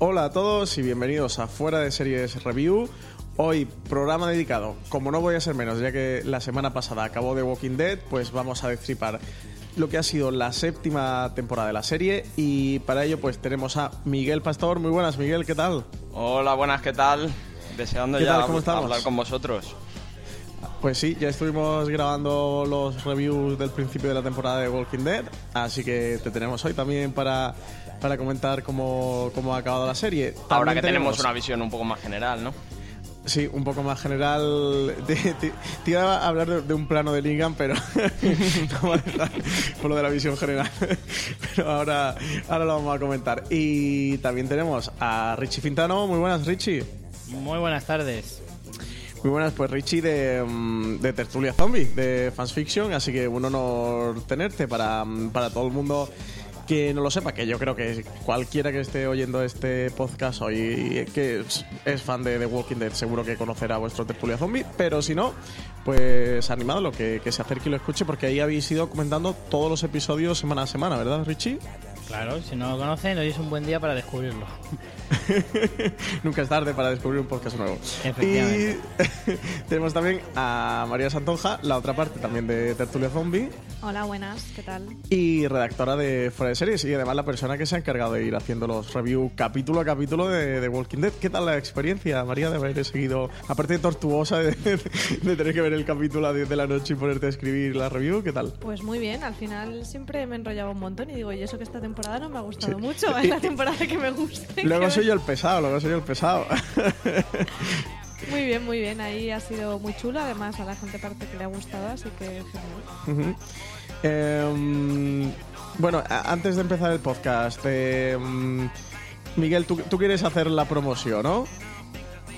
Hola a todos y bienvenidos a Fuera de Series Review. Hoy programa dedicado, como no voy a ser menos, ya que la semana pasada acabó The Walking Dead, pues vamos a destripar lo que ha sido la séptima temporada de la serie y para ello pues tenemos a Miguel Pastor. Muy buenas, Miguel, ¿qué tal? Hola, buenas, ¿qué tal? Deseando ¿Qué ya tal? Hablar con vosotros. Pues sí, ya estuvimos grabando los reviews del principio de la temporada de Walking Dead, así que te tenemos hoy también para, para comentar cómo, cómo ha acabado la serie. Ahora que tenemos una visión un poco más general, ¿no? Sí, un poco más general. Te, te- te iba a hablar de, de un plano de Lingan, pero no por lo de la visión general. Pero ahora, ahora lo vamos a comentar. Y también tenemos a Richie Fintano. Muy buenas, Richie. Muy buenas tardes. Muy buenas, pues Richie de, mm, de Tertulia Zombie, de Fans Fiction. Así que un honor tenerte para, mm, para todo el mundo que no lo sepa, que yo creo que cualquiera que esté oyendo este podcast hoy que es, fan de The Walking Dead seguro que conocerá vuestro Tertulia Zombie, pero si no, pues animadlo, que, que se acerque y lo escuche porque ahí habéis ido comentando todos los episodios semana a semana, ¿verdad Richie? Claro, si no lo conocen, hoy es un buen día para descubrirlo. Nunca es tarde para descubrir un podcast nuevo. Efectivamente. Y tenemos también a María Santonja, la otra parte también de Tertulia Zombie Hola, buenas, ¿qué tal? y redactora de Fuera de Series y además la persona que se ha encargado de ir haciendo los reviews capítulo a capítulo de, de Walking Dead. ¿Qué tal la experiencia, María, de haber seguido, aparte de tortuosa de, de tener que ver el capítulo a 10 de la noche y ponerte a escribir la review? ¿Qué tal? Pues muy bien, al final siempre me enrollaba un montón y digo, y eso que esta temporada no me ha gustado mucho, es la temporada que me gusta. Luego soy yo el pesado, luego soy yo el pesado. Muy bien, muy bien, ahí ha sido muy chulo, además a la gente parte que le ha gustado, así que genial. Em, bueno, antes de empezar el podcast, em, Miguel, ¿tú, tú quieres hacer la promoción, ¿no?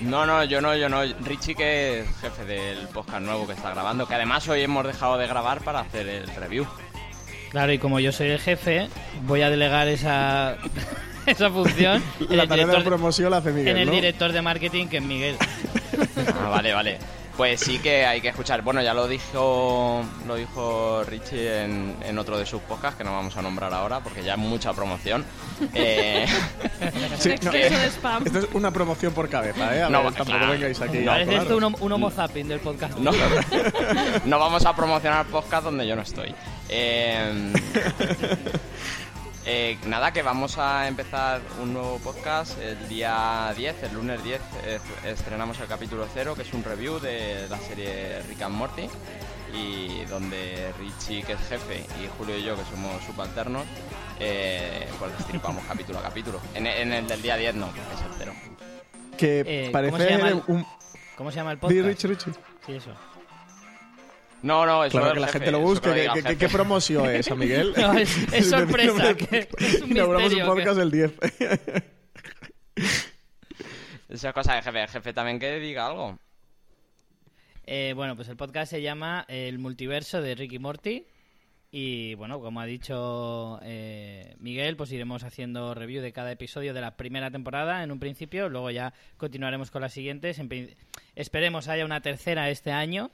No, no, yo no, yo no. Richie, que es jefe del podcast nuevo que está grabando, que además hoy hemos dejado de grabar para hacer el review. Claro, y como yo soy el jefe, voy a delegar esa, esa función La el, tarea de promoción la hace Miguel, en el ¿no? director de marketing, que es Miguel. Ah, vale, vale. Pues sí que hay que escuchar. Bueno, ya lo dijo, lo dijo Richie en, en otro de sus podcasts, que no vamos a nombrar ahora porque ya es mucha promoción. Eh, Sí, no, spam. Esto es una promoción por cabeza, ¿eh? A No, ver, tampoco claro. vengáis aquí. No, Parece esto un, un homo zapping del podcast. no, no vamos a promocionar podcast donde yo no estoy. Eh, eh, nada, que vamos a empezar un nuevo podcast el día 10, el lunes 10, eh, estrenamos el capítulo 0, que es un review de la serie Rick and Morty, y donde Richie, que es jefe, y Julio y yo, que somos subalternos, eh, pues destripamos capítulo a capítulo. En, en el del día 10 no, que es el 0. Que Eh, parece ¿cómo se llama el- un... ¿Cómo se llama el podcast? Richie, Richie. Sí, eso. No, no, eso Claro es que la jefe, gente lo busque. que lo ¿Qué, qué- qué promoción es, a Miguel? No, es- es sorpresa, que es un Inauguramos un podcast que- el 10. Esa cosa de jefe, el jefe también que diga algo. Eh, bueno, pues el podcast se llama El multiverso de Ricky Morty. Y bueno, como ha dicho eh, Miguel, pues iremos haciendo review de cada episodio de la primera temporada en un principio. Luego ya continuaremos con las siguientes. En esperemos haya una tercera este año.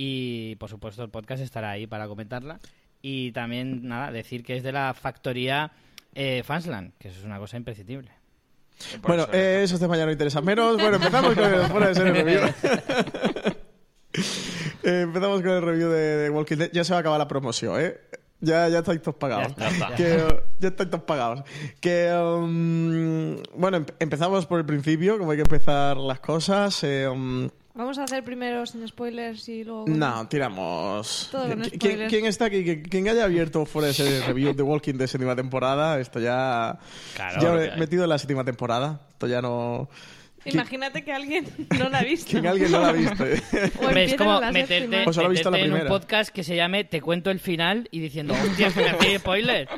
Y por supuesto el podcast estará ahí para comentarla. Y también, nada, decir que es de la factoría eh, Fansland, que eso es una cosa imprescindible. Bueno, eso- eh, esos temas ya no interesan menos. Bueno, empezamos con el fuera de serie review. Eh, empezamos con el review de, de Walking Dead. Ya se va a acabar la promoción, ¿eh? Ya, ya estáis todos pagados. Ya está. Que, eh, ya estáis todos pagados. Que, um, bueno, em- empezamos por el principio, como hay que empezar las cosas. eh, um, Vamos a hacer primero sin spoilers y luego... no, tiramos. Todo con ¿Qui- ¿Quién, spoilers. quién está aquí? ¿Qui- ¿Quién haya abierto fuera de serie review de Walking Dead séptima temporada? Esto ya. Claro, ya he que metido en la séptima temporada. Esto ya no. Imagínate que alguien no la ha visto. ¿Quién alguien no la ha visto? Es como meterte. Pues he visto la meterte en un podcast que se llame Te cuento el final y diciendo, hostia, que me spoiler.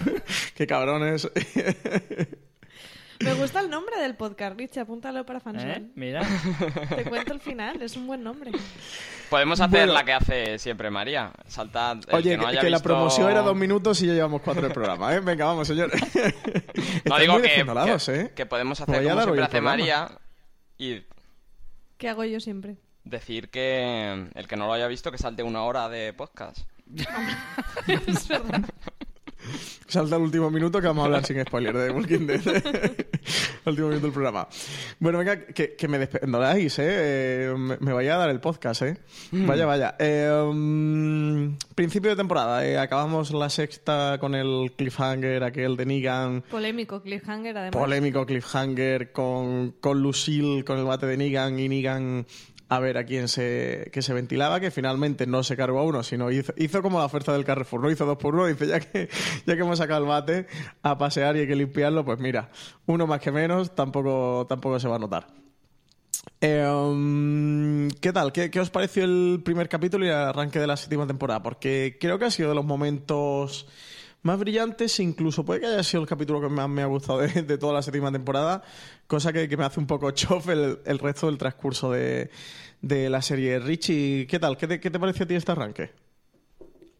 Qué cabrones. Me gusta el nombre del podcast, Rich, apúntalo para ¿Eh? Fansol. Mira. Te cuento el final, es un buen nombre. Podemos hacer Bueno. la que hace siempre María. Saltar. el Oye, que, no haya que la promoción era dos minutos y ya llevamos cuatro del programa, ¿eh? Venga, vamos, señor. No digo muy que, ¿eh? que podemos hacer a como siempre hace. María y ¿Qué hago yo siempre? decir que el que no lo haya visto que salte una hora de podcast. es verdad. Salta el último minuto que vamos a hablar sin spoiler de Walking Dead. el último minuto del programa. Bueno, venga, que, que me despendoláis, ¿eh? Eh, Me, me vaya a dar el podcast, ¿eh? Vaya, vaya. Eh, mm, principio de temporada, ¿eh? Acabamos la sexta con el cliffhanger, aquel de Negan. Polémico, cliffhanger además. Polémico cliffhanger con, con Lucille, con el bate de Negan y Negan a ver a quién se, que se ventilaba, que finalmente no se cargó a uno, sino hizo, como la fuerza del Carrefour, no hizo dos por uno, dice ya que, ya que hemos sacado el bate a pasear y hay que limpiarlo, pues mira, uno más que menos tampoco, tampoco se va a notar. Um, ¿Qué tal? ¿Qué, qué os pareció el primer capítulo y el arranque de la séptima temporada? Porque creo que ha sido de los momentos más brillantes, incluso puede que haya sido el capítulo que más me ha gustado de, toda la séptima temporada, cosa que, que me hace un poco chof el, el resto del transcurso de, de la serie. Richie, ¿qué tal? ¿Qué te, qué te pareció a ti este arranque?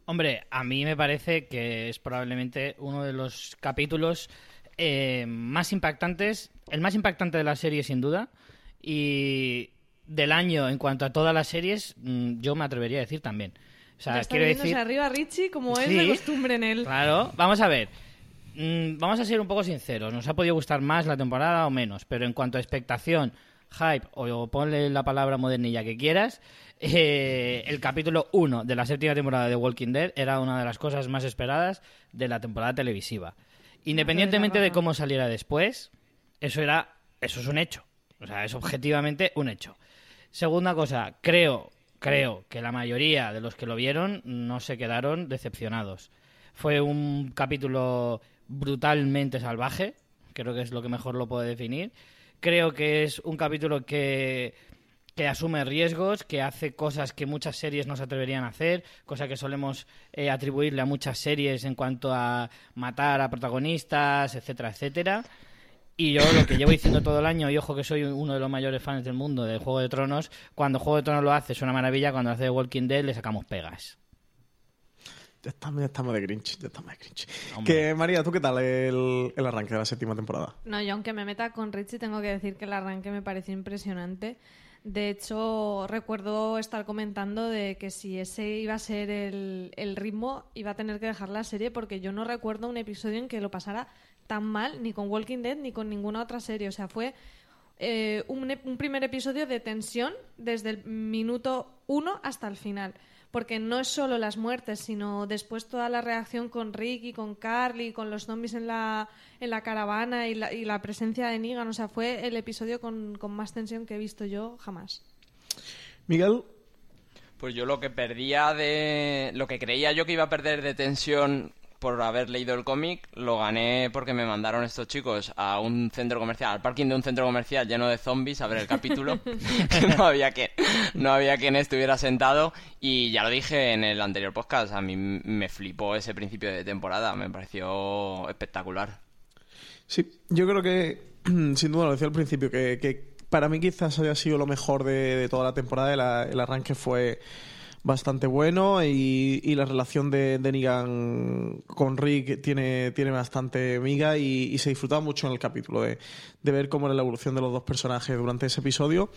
Hombre, a mí me parece que es probablemente uno de los capítulos eh, más impactantes, el más impactante de la serie sin duda, y del año en cuanto a todas las series, mm, yo me atrevería a decir también. O sea, Ya está quiero decir... arriba Richie, como es Sí. de costumbre en él. Claro, vamos a ver. Mm, vamos a ser un poco sinceros. Nos ha podido gustar más la temporada o menos, pero en cuanto a expectación, hype o ponle la palabra modernilla que quieras, eh, el capítulo 1 de la séptima temporada de Walking Dead era una de las cosas más esperadas de la temporada televisiva. Independientemente de cómo saliera después, eso era eso es un hecho. O sea, es objetivamente un hecho. Segunda cosa, creo, creo que la mayoría de los que lo vieron no se quedaron decepcionados. Fue un capítulo brutalmente salvaje, creo que es lo que mejor lo puedo definir. Creo que es un capítulo que, que asume riesgos, que hace cosas que muchas series no se atreverían a hacer, cosa que solemos eh, atribuirle a muchas series en cuanto a matar a protagonistas, etcétera, etcétera. Y yo lo que llevo diciendo todo el año, y ojo que soy uno de los mayores fans del mundo de Juego de Tronos, cuando Juego de Tronos lo hace es una maravilla, cuando hace The Walking Dead le sacamos pegas. Ya estamos, ya estamos de Grinch, ya estamos de Grinch. Hombre. Que, María, ¿tú qué tal el, el arranque de la séptima temporada? No, yo aunque me meta con Richie, tengo que decir que el arranque me pareció impresionante. De hecho, recuerdo estar comentando de que si ese iba a ser el, el ritmo, iba a tener que dejar la serie porque yo no recuerdo un episodio en que lo pasara tan mal, ni con Walking Dead, ni con ninguna otra serie. O sea, fue eh, un, primer episodio de tensión desde el minuto uno hasta el final. Porque no es solo las muertes, sino después toda la reacción con Rick y con Carly, con los zombies en la, en la caravana y la, y la presencia de Negan. O sea, fue el episodio con, con más tensión que he visto yo jamás. Miguel, Pues yo lo que perdía de. Lo que creía yo que iba a perder de tensión por haber leído el cómic, lo gané porque me mandaron estos chicos a un centro comercial, al parking de un centro comercial lleno de zombies a ver el capítulo. no había que, no había quien estuviera sentado. Y ya lo dije en el anterior podcast, a mí me flipó ese principio de temporada, me pareció espectacular. Sí, yo creo que, sin duda, lo decía al principio, que, que para mí quizás haya sido lo mejor de, de toda la temporada. el arranque fue bastante bueno y, y la relación de, de, Negan con Rick tiene, tiene bastante miga y, y se disfrutaba mucho en el capítulo de, de, ver cómo era la evolución de los dos personajes durante ese episodio.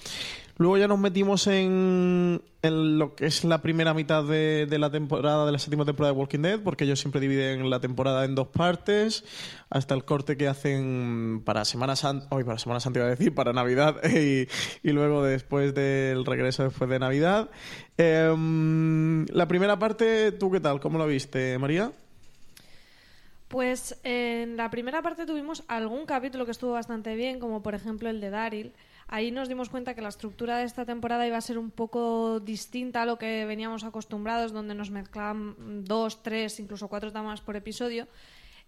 Luego ya nos metimos en, en lo que es la primera mitad de, la temporada, de la séptima temporada de Walking Dead, porque ellos siempre dividen la temporada en dos partes, hasta el corte que hacen para Semana Santa, hoy para Semana Santa iba a decir, para Navidad y, luego después del regreso después de Navidad. Eh, la primera parte, ¿tú qué tal? ¿Cómo lo viste, María? Pues en la primera parte tuvimos algún capítulo que estuvo bastante bien, como por ejemplo el de Daryl. Ahí nos dimos cuenta que la estructura de esta temporada iba a ser un poco distinta a lo que veníamos acostumbrados, donde nos mezclaban dos, tres, incluso cuatro tramas por episodio.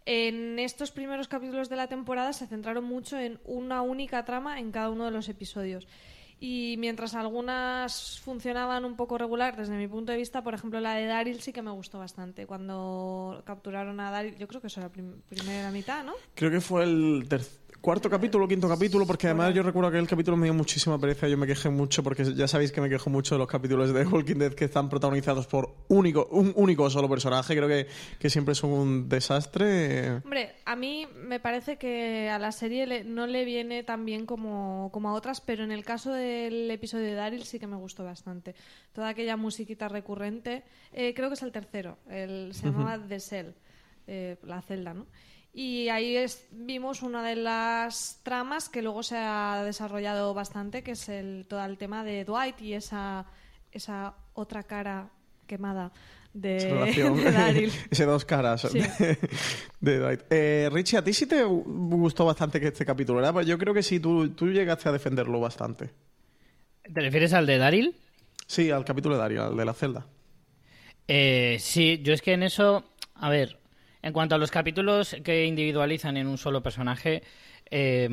En estos primeros capítulos de la temporada se centraron mucho en una única trama en cada uno de los episodios. Y mientras algunas funcionaban un poco regular desde mi punto de vista, por ejemplo la de Daryl sí que me gustó bastante. Cuando capturaron a Daryl, yo creo que eso era la prim primera mitad, ¿no? Creo que fue el cuarto capítulo, quinto capítulo, porque además yo recuerdo que el capítulo me dio muchísima pereza, yo me quejé mucho, porque ya sabéis que me quejo mucho de los capítulos de Walking Dead que están protagonizados por único, un único solo personaje, creo que, que siempre son un desastre. Hombre, a mí me parece que a la serie le, no le viene tan bien como, como a otras, pero en el caso del episodio de Daryl sí que me gustó bastante. Toda aquella musiquita recurrente, eh, creo que es el tercero, el, se llamaba uh -huh. The Cell, eh, la celda, ¿no? Y ahí es, vimos una de las tramas que luego se ha desarrollado bastante, que es el, todo el tema de Dwight y esa, esa otra cara quemada de, de Daryl. Ese dos caras sí. de, de, Dwight. Eh, Richie, ¿a ti sí te gustó bastante que este capítulo? ¿verdad? Pues yo creo que sí, tú, tú llegaste a defenderlo bastante. ¿Te refieres al de Daryl? Sí, al capítulo de Daryl, al de la celda. Eh, sí, yo es que en eso, a ver, en cuanto a los capítulos que individualizan en un solo personaje, eh,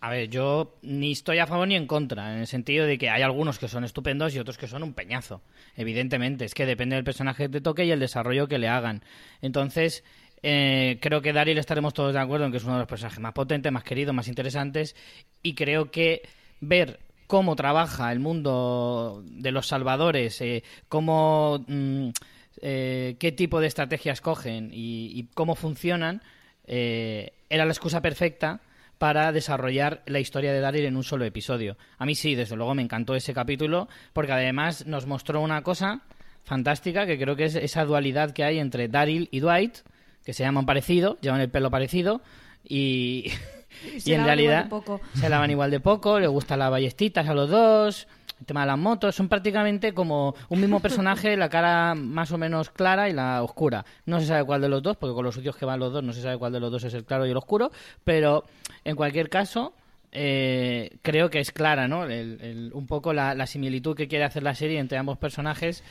a ver, yo ni estoy a favor ni en contra, en el sentido de que hay algunos que son estupendos y otros que son un peñazo. Evidentemente, es que depende del personaje que te toque y el desarrollo que le hagan. Entonces, eh, creo que Daryl estaremos todos de acuerdo en que es uno de los personajes más potentes, más queridos, más interesantes. Y creo que ver cómo trabaja el mundo de los salvadores, eh, cómo. Mmm, eh, qué tipo de estrategias cogen y, y cómo funcionan, eh, era la excusa perfecta para desarrollar la historia de Daryl en un solo episodio. A mí sí, desde luego me encantó ese capítulo, porque además nos mostró una cosa fantástica, que creo que es esa dualidad que hay entre Daryl y Dwight, que se llaman parecido, llevan el pelo parecido, y, y, y en realidad se lavan igual de poco, le gustan las ballestitas a los dos, el tema de las motos, son prácticamente como un mismo personaje, la cara más o menos clara y la oscura. No se sabe cuál de los dos, porque con los sitios que van los dos no se sabe cuál de los dos es el claro y el oscuro, pero en cualquier caso, eh, creo que es clara, ¿no? El, el, un poco la, la, similitud que quiere hacer la serie entre ambos personajes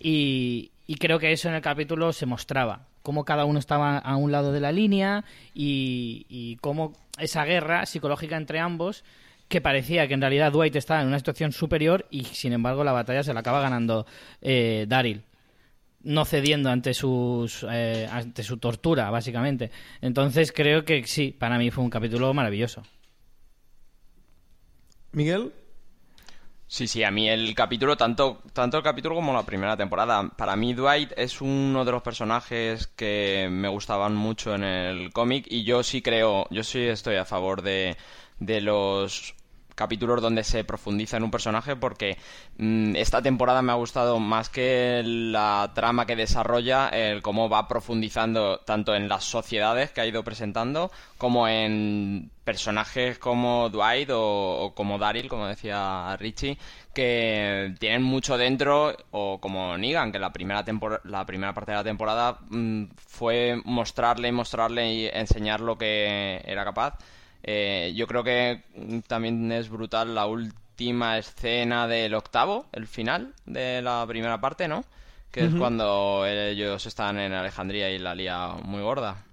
y, y creo que eso en el capítulo se mostraba cómo cada uno estaba a un lado de la línea y, y cómo esa guerra psicológica entre ambos que parecía que en realidad Dwight estaba en una situación superior y sin embargo la batalla se la acaba ganando eh, Daryl no cediendo ante sus eh, ante su tortura básicamente. Entonces creo que sí para mí fue un capítulo maravilloso. Miguel. Sí, sí, a mí el capítulo, tanto, tanto el capítulo como la primera temporada, para mí Dwight es uno de los personajes que me gustaban mucho en el cómic y yo sí creo, yo sí estoy a favor de, de los capítulos donde se profundiza en un personaje porque mmm, esta temporada me ha gustado más que la trama que desarrolla, el cómo va profundizando tanto en las sociedades que ha ido presentando como en personajes como Dwight o, como Daryl, como decía Richie, que tienen mucho dentro, o como Negan, que la primera, la primera parte de la temporada mmm, fue mostrarle, mostrarle y enseñar lo que era capaz. Eh, yo creo que también es brutal la última escena del octavo, el final de la primera parte, ¿no? Que uh -huh. es cuando ellos están en Alejandría y la lía muy gorda.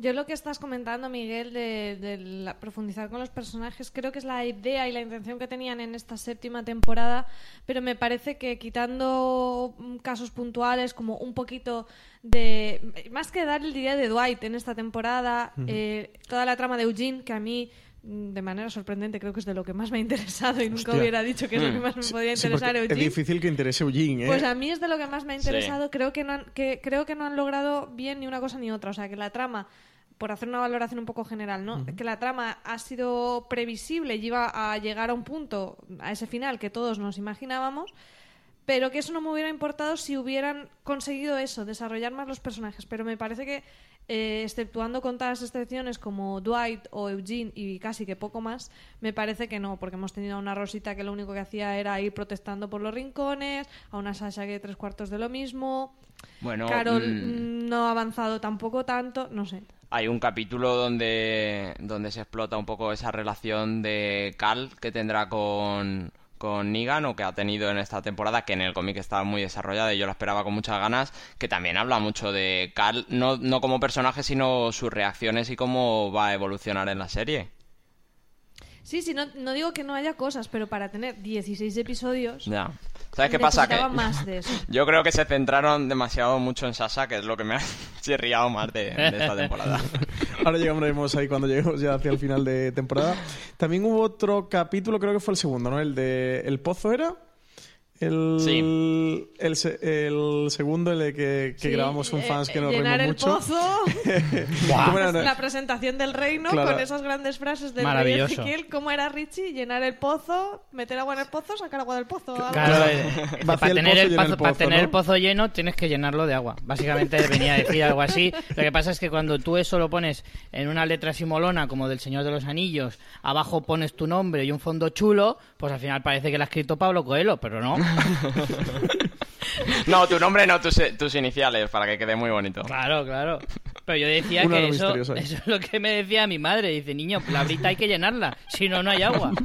Yo lo que estás comentando, Miguel, de, de la, profundizar con los personajes, creo que es la idea y la intención que tenían en esta séptima temporada, pero me parece que quitando casos puntuales, como un poquito de... Más que dar el día de Dwight en esta temporada, uh -huh. eh, toda la trama de Eugene, que a mí mm, de manera sorprendente, creo que es de lo que más me ha interesado y nunca Hostia. hubiera dicho que es lo que más me podía Sí, interesar porque es Eugene. difícil que interese Eugene, ¿eh? Pues a mí es de lo que más me ha Sí. interesado. Creo que no han, que creo que no han logrado bien ni una cosa ni otra. O sea, que la trama, por hacer una valoración un poco general, ¿no? Que la trama ha sido previsible y iba a llegar a un punto, a ese final que todos nos imaginábamos. Pero que eso no me hubiera importado si hubieran conseguido eso, desarrollar más los personajes. Pero me parece que, eh, exceptuando contadas excepciones como Dwight o Eugene y casi que poco más, me parece que no, porque hemos tenido a una Rosita que lo único que hacía era ir protestando por los rincones, a una Sasha que tres cuartos de lo mismo. Bueno, Carol mm, no ha avanzado tampoco tanto, no sé. Hay un capítulo donde, donde se explota un poco esa relación de Cal que tendrá con, con Negan o que ha tenido en esta temporada, que en el cómic está muy desarrollada y yo la esperaba con muchas ganas, que también habla mucho de Cal, no, no como personaje, sino sus reacciones y cómo va a evolucionar en la serie. Sí, sí, no, no digo que no haya cosas, pero para tener 16 episodios... Ya. ¿Sabes qué pasa? Que necesitaba más de eso. yo creo que se centraron demasiado mucho en Sasha, que es lo que me ha chirriado más de, de esta temporada. Ahora llegamos ahí cuando lleguemos ya hacia el final de temporada. También hubo otro capítulo, creo que fue el segundo, ¿no? El de El Pozo era. El, Sí. el, el segundo, el de que, que Sí, grabamos un eh, fans que nos llenar reímos el mucho. pozo, ¿Cómo era? la presentación del reino Claro. con esas grandes frases del rey Maravilloso. Ezequiel. ¿Cómo era Richie? Llenar el pozo, meter agua en el pozo, sacar agua del pozo. Claro, eh, para el tener, pozo, el, pozo, el para pozo, tener ¿no? el pozo lleno tienes que llenarlo de agua. Básicamente venía a decir algo así. Lo que pasa es que cuando tú eso lo pones en una letra simolona como del Señor de los Anillos, abajo pones tu nombre y un fondo chulo, pues al final parece que lo ha escrito Pablo Coelho, pero no. No, tu nombre no, tus, tus iniciales, para que quede muy bonito. Claro, claro. Pero yo decía que eso, es lo que me decía mi madre. Dice, niño, la brita hay que llenarla, si no, no hay agua.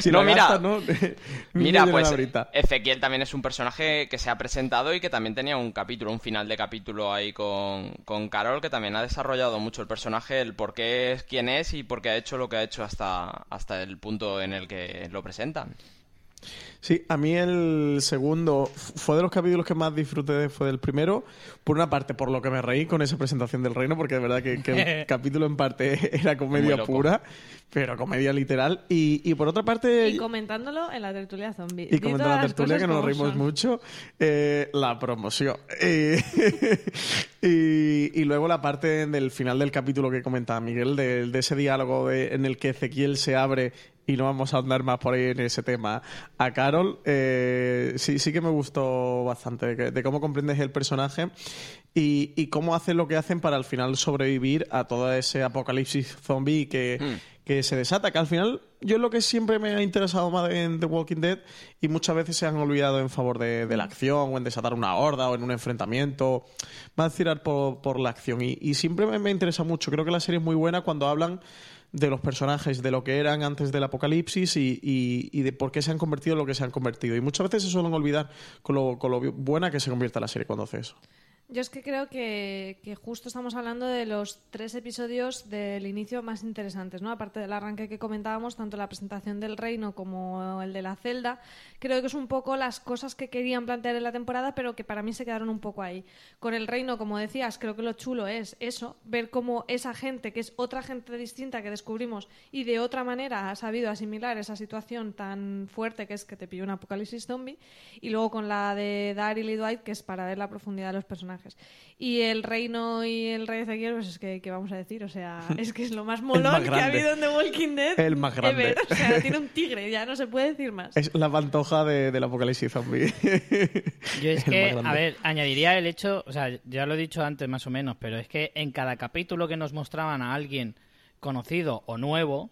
Si No, mira. gastas, ¿no? Mira, pues. Ezequiel también es un personaje que se ha presentado y que también tenía un capítulo, un final de capítulo ahí con, con Carol, que también ha desarrollado mucho el personaje, el por qué es quien es y por qué ha hecho lo que ha hecho hasta, hasta el punto en el que lo presentan. Sí, a mí el segundo fue de los capítulos que más disfruté, fue del primero. Por una parte, por lo que me reí con esa presentación del reino, porque de verdad que, que el capítulo en parte era comedia pura, pero comedia literal. Y, y por otra parte, Y comentándolo en la tertulia zombie. y comentando la tertulia, que nos reímos son. mucho, eh, la promoción. Eh, y, y luego la parte del final del capítulo que comentaba Miguel, de, de ese diálogo de- en el que Ezequiel se abre y no vamos a andar más por ahí en ese tema a Carol, eh, sí, sí que me gustó bastante de, cómo comprendes el personaje y, y cómo hacen lo que hacen para al final sobrevivir a todo ese apocalipsis zombie que, que se desata, que al final yo es lo que siempre me ha interesado más en The Walking Dead y muchas veces se han olvidado en favor de, de la acción o en desatar una horda o en un enfrentamiento, más tirar por, por la acción y, y siempre me, me interesa mucho, creo que la serie es muy buena cuando hablan de los personajes, de lo que eran antes del apocalipsis y, y- y de por qué se han convertido en lo que se han convertido. Y muchas veces se suelen olvidar con lo, con lo buena que se convierte la serie cuando hace eso. Yo es que creo que, justo estamos hablando de los tres episodios del inicio más interesantes, ¿no? Aparte del arranque que comentábamos, tanto la presentación del reino como el de la celda, creo que es un poco las cosas que querían plantear en la temporada, pero que para mí se quedaron un poco ahí. Con el reino, como decías, creo que lo chulo es eso, ver cómo esa gente, que es otra gente distinta que descubrimos y de otra manera ha sabido asimilar esa situación tan fuerte que es que te pilló un apocalipsis zombie, y luego con la de Daryl y Dwight, que es para ver la profundidad de los personajes. Y el reino y el rey Ezequiel, pues es que, ¿qué vamos a decir? O sea, es que es lo más molón más que ha habido en The Walking Dead. El más grande. ever. O sea, tiene un tigre, ya no se puede decir más. Es la pantoja de- del apocalipsis zombie. Yo es El que, a ver, añadiría el hecho, o sea, ya lo he dicho antes más o menos, pero es que en cada capítulo que nos mostraban a alguien conocido o nuevo,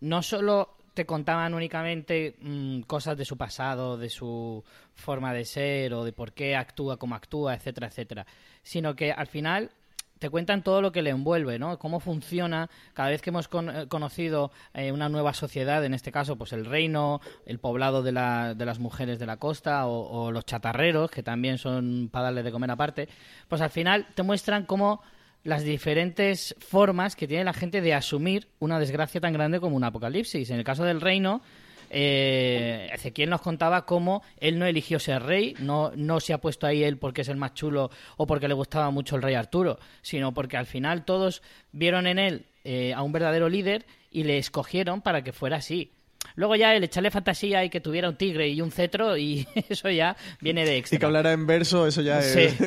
no solo te contaban únicamente mm, cosas de su pasado, de su forma de ser o de por qué actúa como actúa, etcétera, etcétera, sino que al final te cuentan todo lo que le envuelve, ¿no? Cómo funciona cada vez que hemos eh, conocido eh, una nueva sociedad, en este caso, pues el reino, el poblado de, la- de las mujeres de la costa o, o los chatarreros, que también son para de comer aparte, pues al final te muestran cómo las diferentes formas que tiene la gente de asumir una desgracia tan grande como un apocalipsis. En el caso del reino, eh, Ezequiel nos contaba cómo él no eligió ser rey, no, no se ha puesto ahí él porque es el más chulo o porque le gustaba mucho el rey Arturo, sino porque al final todos vieron en él eh, a un verdadero líder y le escogieron para que fuera así. Luego ya el echarle fantasía y que tuviera un tigre y un cetro y eso ya viene de extra. Y que hablara en verso, eso ya es... Sí,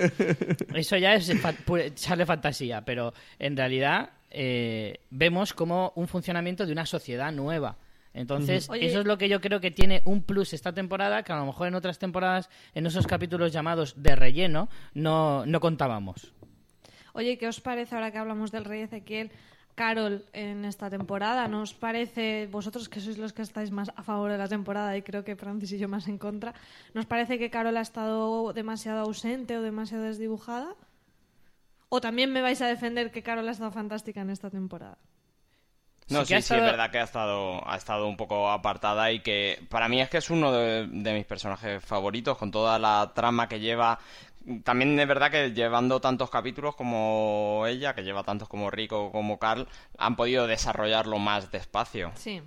eso ya es echarle fantasía, pero en realidad eh, vemos como un funcionamiento de una sociedad nueva. Entonces, Oye- eso es lo que yo creo que tiene un plus esta temporada, que a lo mejor en otras temporadas, en esos capítulos llamados de relleno, no, no contábamos. Oye, ¿qué os parece ahora que hablamos del rey Ezequiel? Carol en esta temporada, ¿nos parece, vosotros que sois los que estáis más a favor de la temporada y creo que Francis y yo más en contra, ¿nos parece que Carol ha estado demasiado ausente o demasiado desdibujada? ¿O también me vais a defender que Carol ha estado fantástica en esta temporada? No, Sí sí, es verdad que ha estado, ha estado un poco apartada y que para mí es que es uno de, de mis personajes favoritos con toda la trama que lleva. También es verdad que llevando tantos capítulos como ella, que lleva tantos como Rico como Carl, han podido desarrollarlo más despacio. Sí.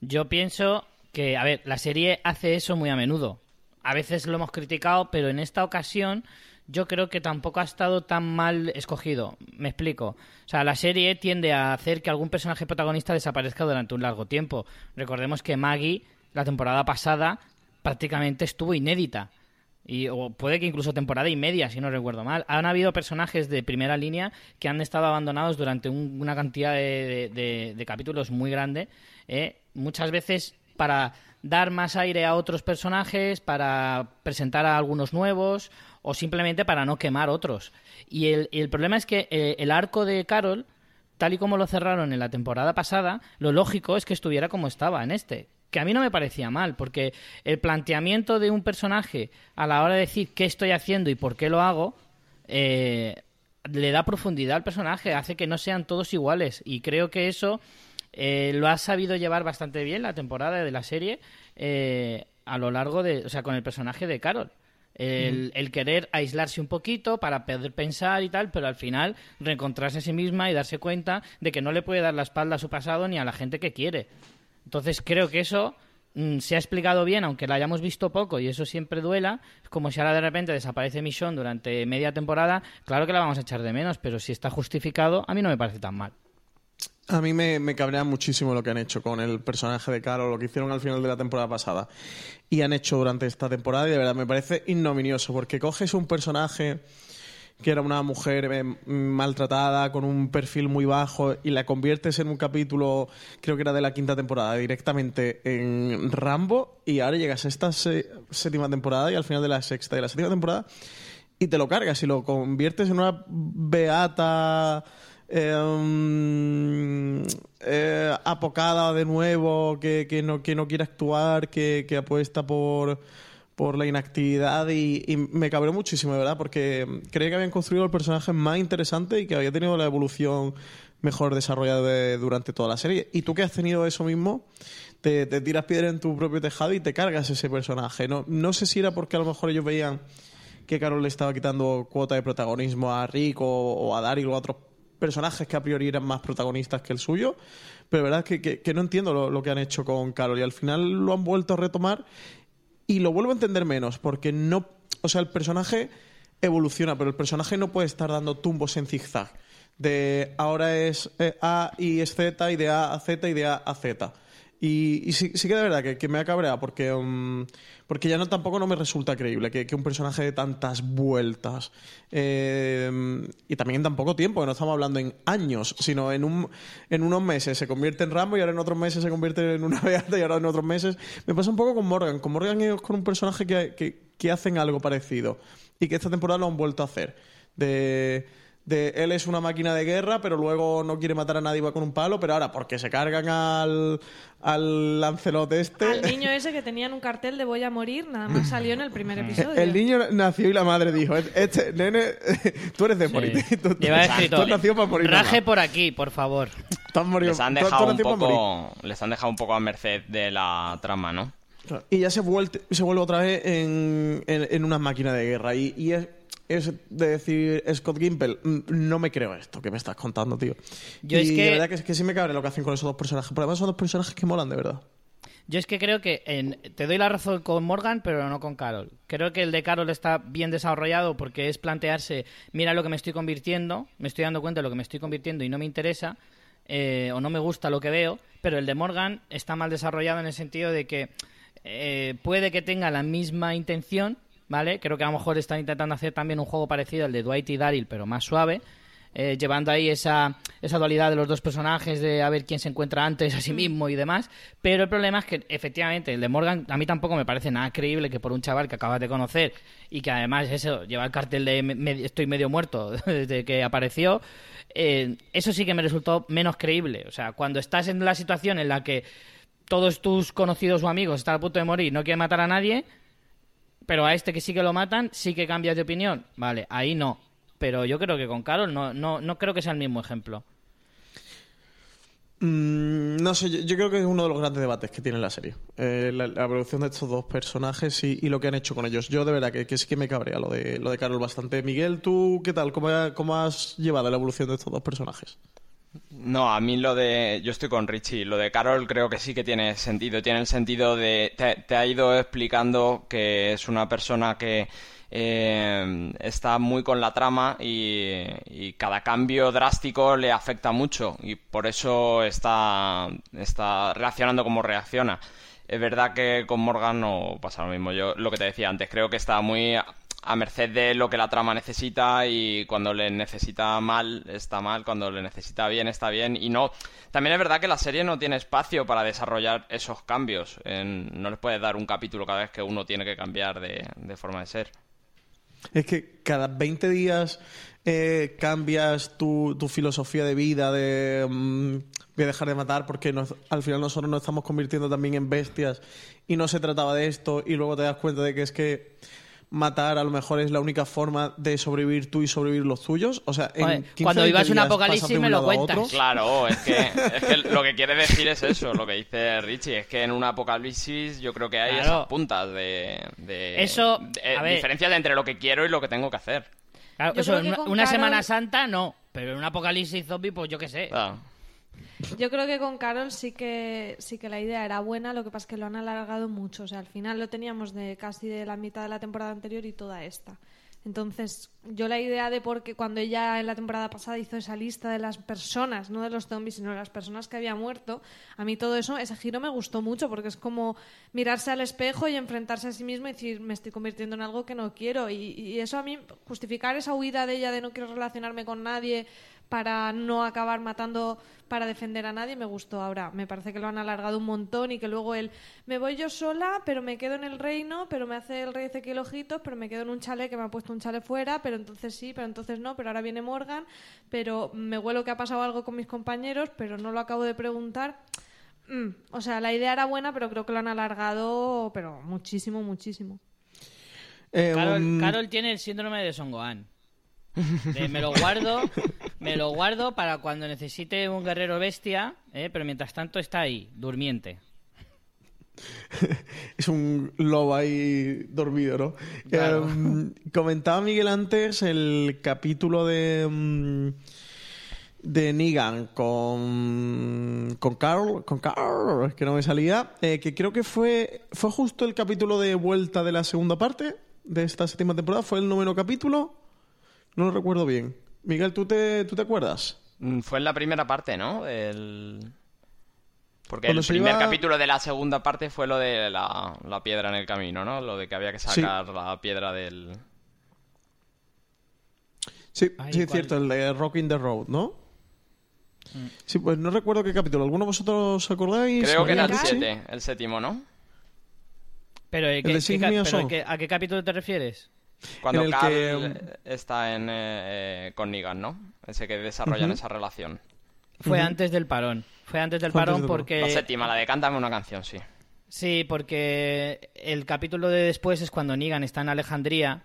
Yo pienso que, a ver, la serie hace eso muy a menudo. A veces lo hemos criticado, pero en esta ocasión yo creo que tampoco ha estado tan mal escogido. Me explico. O sea, la serie tiende a hacer que algún personaje protagonista desaparezca durante un largo tiempo. Recordemos que Maggie, la temporada pasada, prácticamente estuvo inédita. Y, o puede que incluso temporada y media, si no recuerdo mal. Han habido personajes de primera línea que han estado abandonados durante un- una cantidad de, de- de- capítulos muy grande. ¿eh? Muchas veces para dar más aire a otros personajes, para presentar a algunos nuevos o simplemente para no quemar otros. Y el, y el problema es que eh, el arco de Carol, tal y como lo cerraron en la temporada pasada, lo lógico es que estuviera como estaba en este. Que a mí no me parecía mal, porque el planteamiento de un personaje a la hora de decir qué estoy haciendo y por qué lo hago, eh, le da profundidad al personaje, hace que no sean todos iguales. Y creo que eso eh, lo ha sabido llevar bastante bien la temporada de la serie eh, a lo largo de. O sea, con el personaje de Carol. El, el querer aislarse un poquito para poder pensar y tal, pero al final reencontrarse a sí misma y darse cuenta de que no le puede dar la espalda a su pasado ni a la gente que quiere. Entonces creo que eso mm, se ha explicado bien, aunque la hayamos visto poco y eso siempre duela. Como si ahora de repente desaparece Michonne durante media temporada, claro que la vamos a echar de menos, pero si está justificado, a mí no me parece tan mal. A mí me, me cabrea muchísimo lo que han hecho con el personaje de Carol, lo que hicieron al final de la temporada pasada y han hecho durante esta temporada y de verdad me parece ignominioso porque coges un personaje que era una mujer eh, maltratada con un perfil muy bajo y la conviertes en un capítulo, creo que era de la quinta temporada, directamente en Rambo y ahora llegas a esta séptima temporada y al final de la sexta y la séptima temporada y te lo cargas y lo conviertes en una beata eh, eh, apocada de nuevo, que, que no, que no quiere actuar, que, que apuesta por, por la inactividad y, y me cabró muchísimo, de verdad, porque creía que habían construido el personaje más interesante y que había tenido la evolución mejor desarrollada de- durante toda la serie. Y tú que has tenido eso mismo, te, tiras piedra en tu propio tejado y te cargas ese personaje. No, sé si era porque a lo mejor ellos veían que Carol le estaba quitando cuota de protagonismo a Rick o, a Daryl o a otros personajes que a priori eran más protagonistas que el suyo, pero verdad es que no entiendo lo, lo que han hecho con Carol y al final lo han vuelto a retomar y lo vuelvo a entender menos porque no, o sea, el personaje evoluciona, pero el personaje no puede estar dando tumbos en zigzag. De ahora es eh, A y es Z y de A a Z y de A a Z. Y, sí, sí que de verdad que, me ha cabreado porque, mm, porque ya no tampoco no me resulta creíble que, que un personaje de tantas vueltas eh, y también en tan poco tiempo, que no estamos hablando en años, sino en, un, en unos meses se convierte en Rambo y ahora en otros meses se convierte en una beata y ahora en otros meses. Me pasa un poco con Morgan. Con Morgan es con un personaje que, que, que hacen algo parecido y que esta temporada lo han vuelto a hacer. De de él es una máquina de guerra, pero luego no quiere matar a nadie va con un palo, pero ahora porque se cargan al, al Lancelot este. Al niño ese que tenía en un cartel de voy a morir, nada más salió en el primer episodio. El niño nació y la madre dijo, este nene, tú eres de morir. Tú, tú- Lleva tú escrito, has nacido para morir. raje mamá. por aquí, por favor. Tú has morido- Les han tú- tú has dejado un poco, les han dejado un poco a merced de la trama, ¿no? Y ya se vuelve, se vuelve otra vez en, en, en una máquina de guerra. Y, y es, es de decir, Scott Gimple, mm, no me creo esto que me estás contando, tío. Yo y es que- de verdad que, es que sí me cabre lo que hacen con esos dos personajes. Pero además son dos personajes que molan, de verdad. Yo es que creo que en- te doy la razón con Morgan, pero no con Carol. Creo que el de Carol está bien desarrollado porque es plantearse, mira lo que me estoy convirtiendo, me estoy dando cuenta de lo que me estoy convirtiendo y no me interesa, eh, o no me gusta lo que veo, pero el de Morgan está mal desarrollado en el sentido de que eh, puede que tenga la misma intención, ¿vale? Creo que a lo mejor están intentando hacer también un juego parecido al de Dwight y Daryl, pero más suave, eh, llevando ahí esa, esa dualidad de los dos personajes de a ver quién se encuentra antes a sí mismo y demás. Pero el problema es que, efectivamente, el de Morgan a mí tampoco me parece nada creíble que por un chaval que acabas de conocer y que además eso lleva el cartel de me- estoy medio muerto desde que apareció, eh, eso sí que me resultó menos creíble. O sea, cuando estás en la situación en la que todos tus conocidos o amigos están a punto de morir, no quieren matar a nadie, pero a este que sí que lo matan, sí que cambias de opinión. Vale, ahí no. Pero yo creo que con Carol no, no, no creo que sea el mismo ejemplo. Mm, no sé, yo, creo que es uno de los grandes debates que tiene la serie. Eh, la, evolución de estos dos personajes y, lo que han hecho con ellos. Yo de verdad que, sí que me cabrea lo de, lo de Carol bastante. Miguel, ¿tú qué tal? ¿Cómo, ¿Cómo has llevado la evolución de estos dos personajes? No, a mí lo de... Yo estoy con Richie. Lo de Carol creo que sí que tiene sentido. Tiene el sentido de... Te, ha ido explicando que es una persona que eh, está muy con la trama y, y cada cambio drástico le afecta mucho y por eso está, está reaccionando como reacciona. Es verdad que con Morgan no pasa lo mismo. Yo lo que te decía antes, creo que está muy a- merced de lo que la trama necesita y cuando le necesita mal está mal, cuando le necesita bien está bien y no. También es verdad que la serie no tiene espacio para desarrollar esos cambios. No les puedes dar un capítulo cada vez que uno tiene que cambiar de, forma de ser. Es que cada 20 días eh, cambias tu, filosofía de vida, de mm, voy a dejar de matar porque al final nosotros nos estamos convirtiendo también en bestias y no se trataba de esto y luego te das cuenta de que es que matar a lo mejor es la única forma de sobrevivir tú y sobrevivir los tuyos. O sea, en 15 cuando 20 vivas un apocalipsis un me lo a cuentas. Claro, es que, es que lo que quiere decir es eso, lo que dice Richie, es que en un apocalipsis yo creo que hay Claro. esas puntas de, de- Eso, de- a ver. diferencias entre lo que quiero y lo que tengo que hacer. Claro, eso, una, con una Carol- Semana Santa no, pero en un apocalipsis zombie, pues yo qué sé. Ah. Yo creo que con Carol sí que sí que la idea era buena, lo que pasa es que lo han alargado mucho. O sea, al final lo teníamos de casi de la mitad de la temporada anterior y toda esta. Entonces, yo la idea de porque cuando ella en la temporada pasada hizo esa lista de las personas, no de los zombies, sino de las personas que había muerto, a mí todo eso, ese giro me gustó mucho porque es como mirarse al espejo y enfrentarse a sí mismo y decir, me estoy convirtiendo en algo que no quiero. Y, y eso a mí, justificar esa huida de ella de no quiero relacionarme con nadie para no acabar matando para defender a nadie me gustó. Ahora me parece que lo han alargado un montón y que luego él me voy yo sola pero me quedo en el reino pero me hace el rey Ezequiel ojitos pero me quedo en un chalet que me ha puesto un chalet fuera pero entonces sí pero entonces no pero ahora viene Morgan pero me huelo que ha pasado algo con mis compañeros pero no lo acabo de preguntar Mm, o sea la idea era buena pero creo que lo han alargado pero muchísimo muchísimo. Eh, Carol, um, Carol tiene el síndrome de Songoan. De, me lo guardo, me lo guardo para cuando necesite un guerrero bestia, ¿eh? pero mientras tanto está ahí, durmiente. es un lobo ahí dormido, ¿no? Claro. Eh, comentaba Miguel antes el capítulo de mm, de Negan con con Carl, con Carl, que no me salía, eh, que creo que fue fue justo el capítulo de vuelta de la segunda parte de esta séptima temporada, fue el noveno capítulo, no lo recuerdo bien. Miguel, ¿tú te, tú te acuerdas? Mm, Fue en la primera parte, ¿no? El... Porque Cuando el primer iba- capítulo de la segunda parte fue lo de la, la piedra en el camino, ¿no? Lo de que había que Sí. sacar la piedra del... Sí, Ay, sí, es cierto, el de Rocking the Road, ¿no? Sí, pues no recuerdo qué capítulo. ¿Alguno de vosotros os acordáis? Creo que era el María, Richie? 7, el séptimo, ¿no? Pero, ¿eh, El ¿qué- de pero ¿a qué capítulo te refieres? Cuando En Carl que, eh, está en, eh, eh, con Negan, ¿no? Ese que desarrollan esa relación. Fue antes del parón. Fue antes del Fue parón porque... La séptima, la de Cántame una canción, sí. Sí, porque el capítulo de después es cuando Negan está en Alejandría,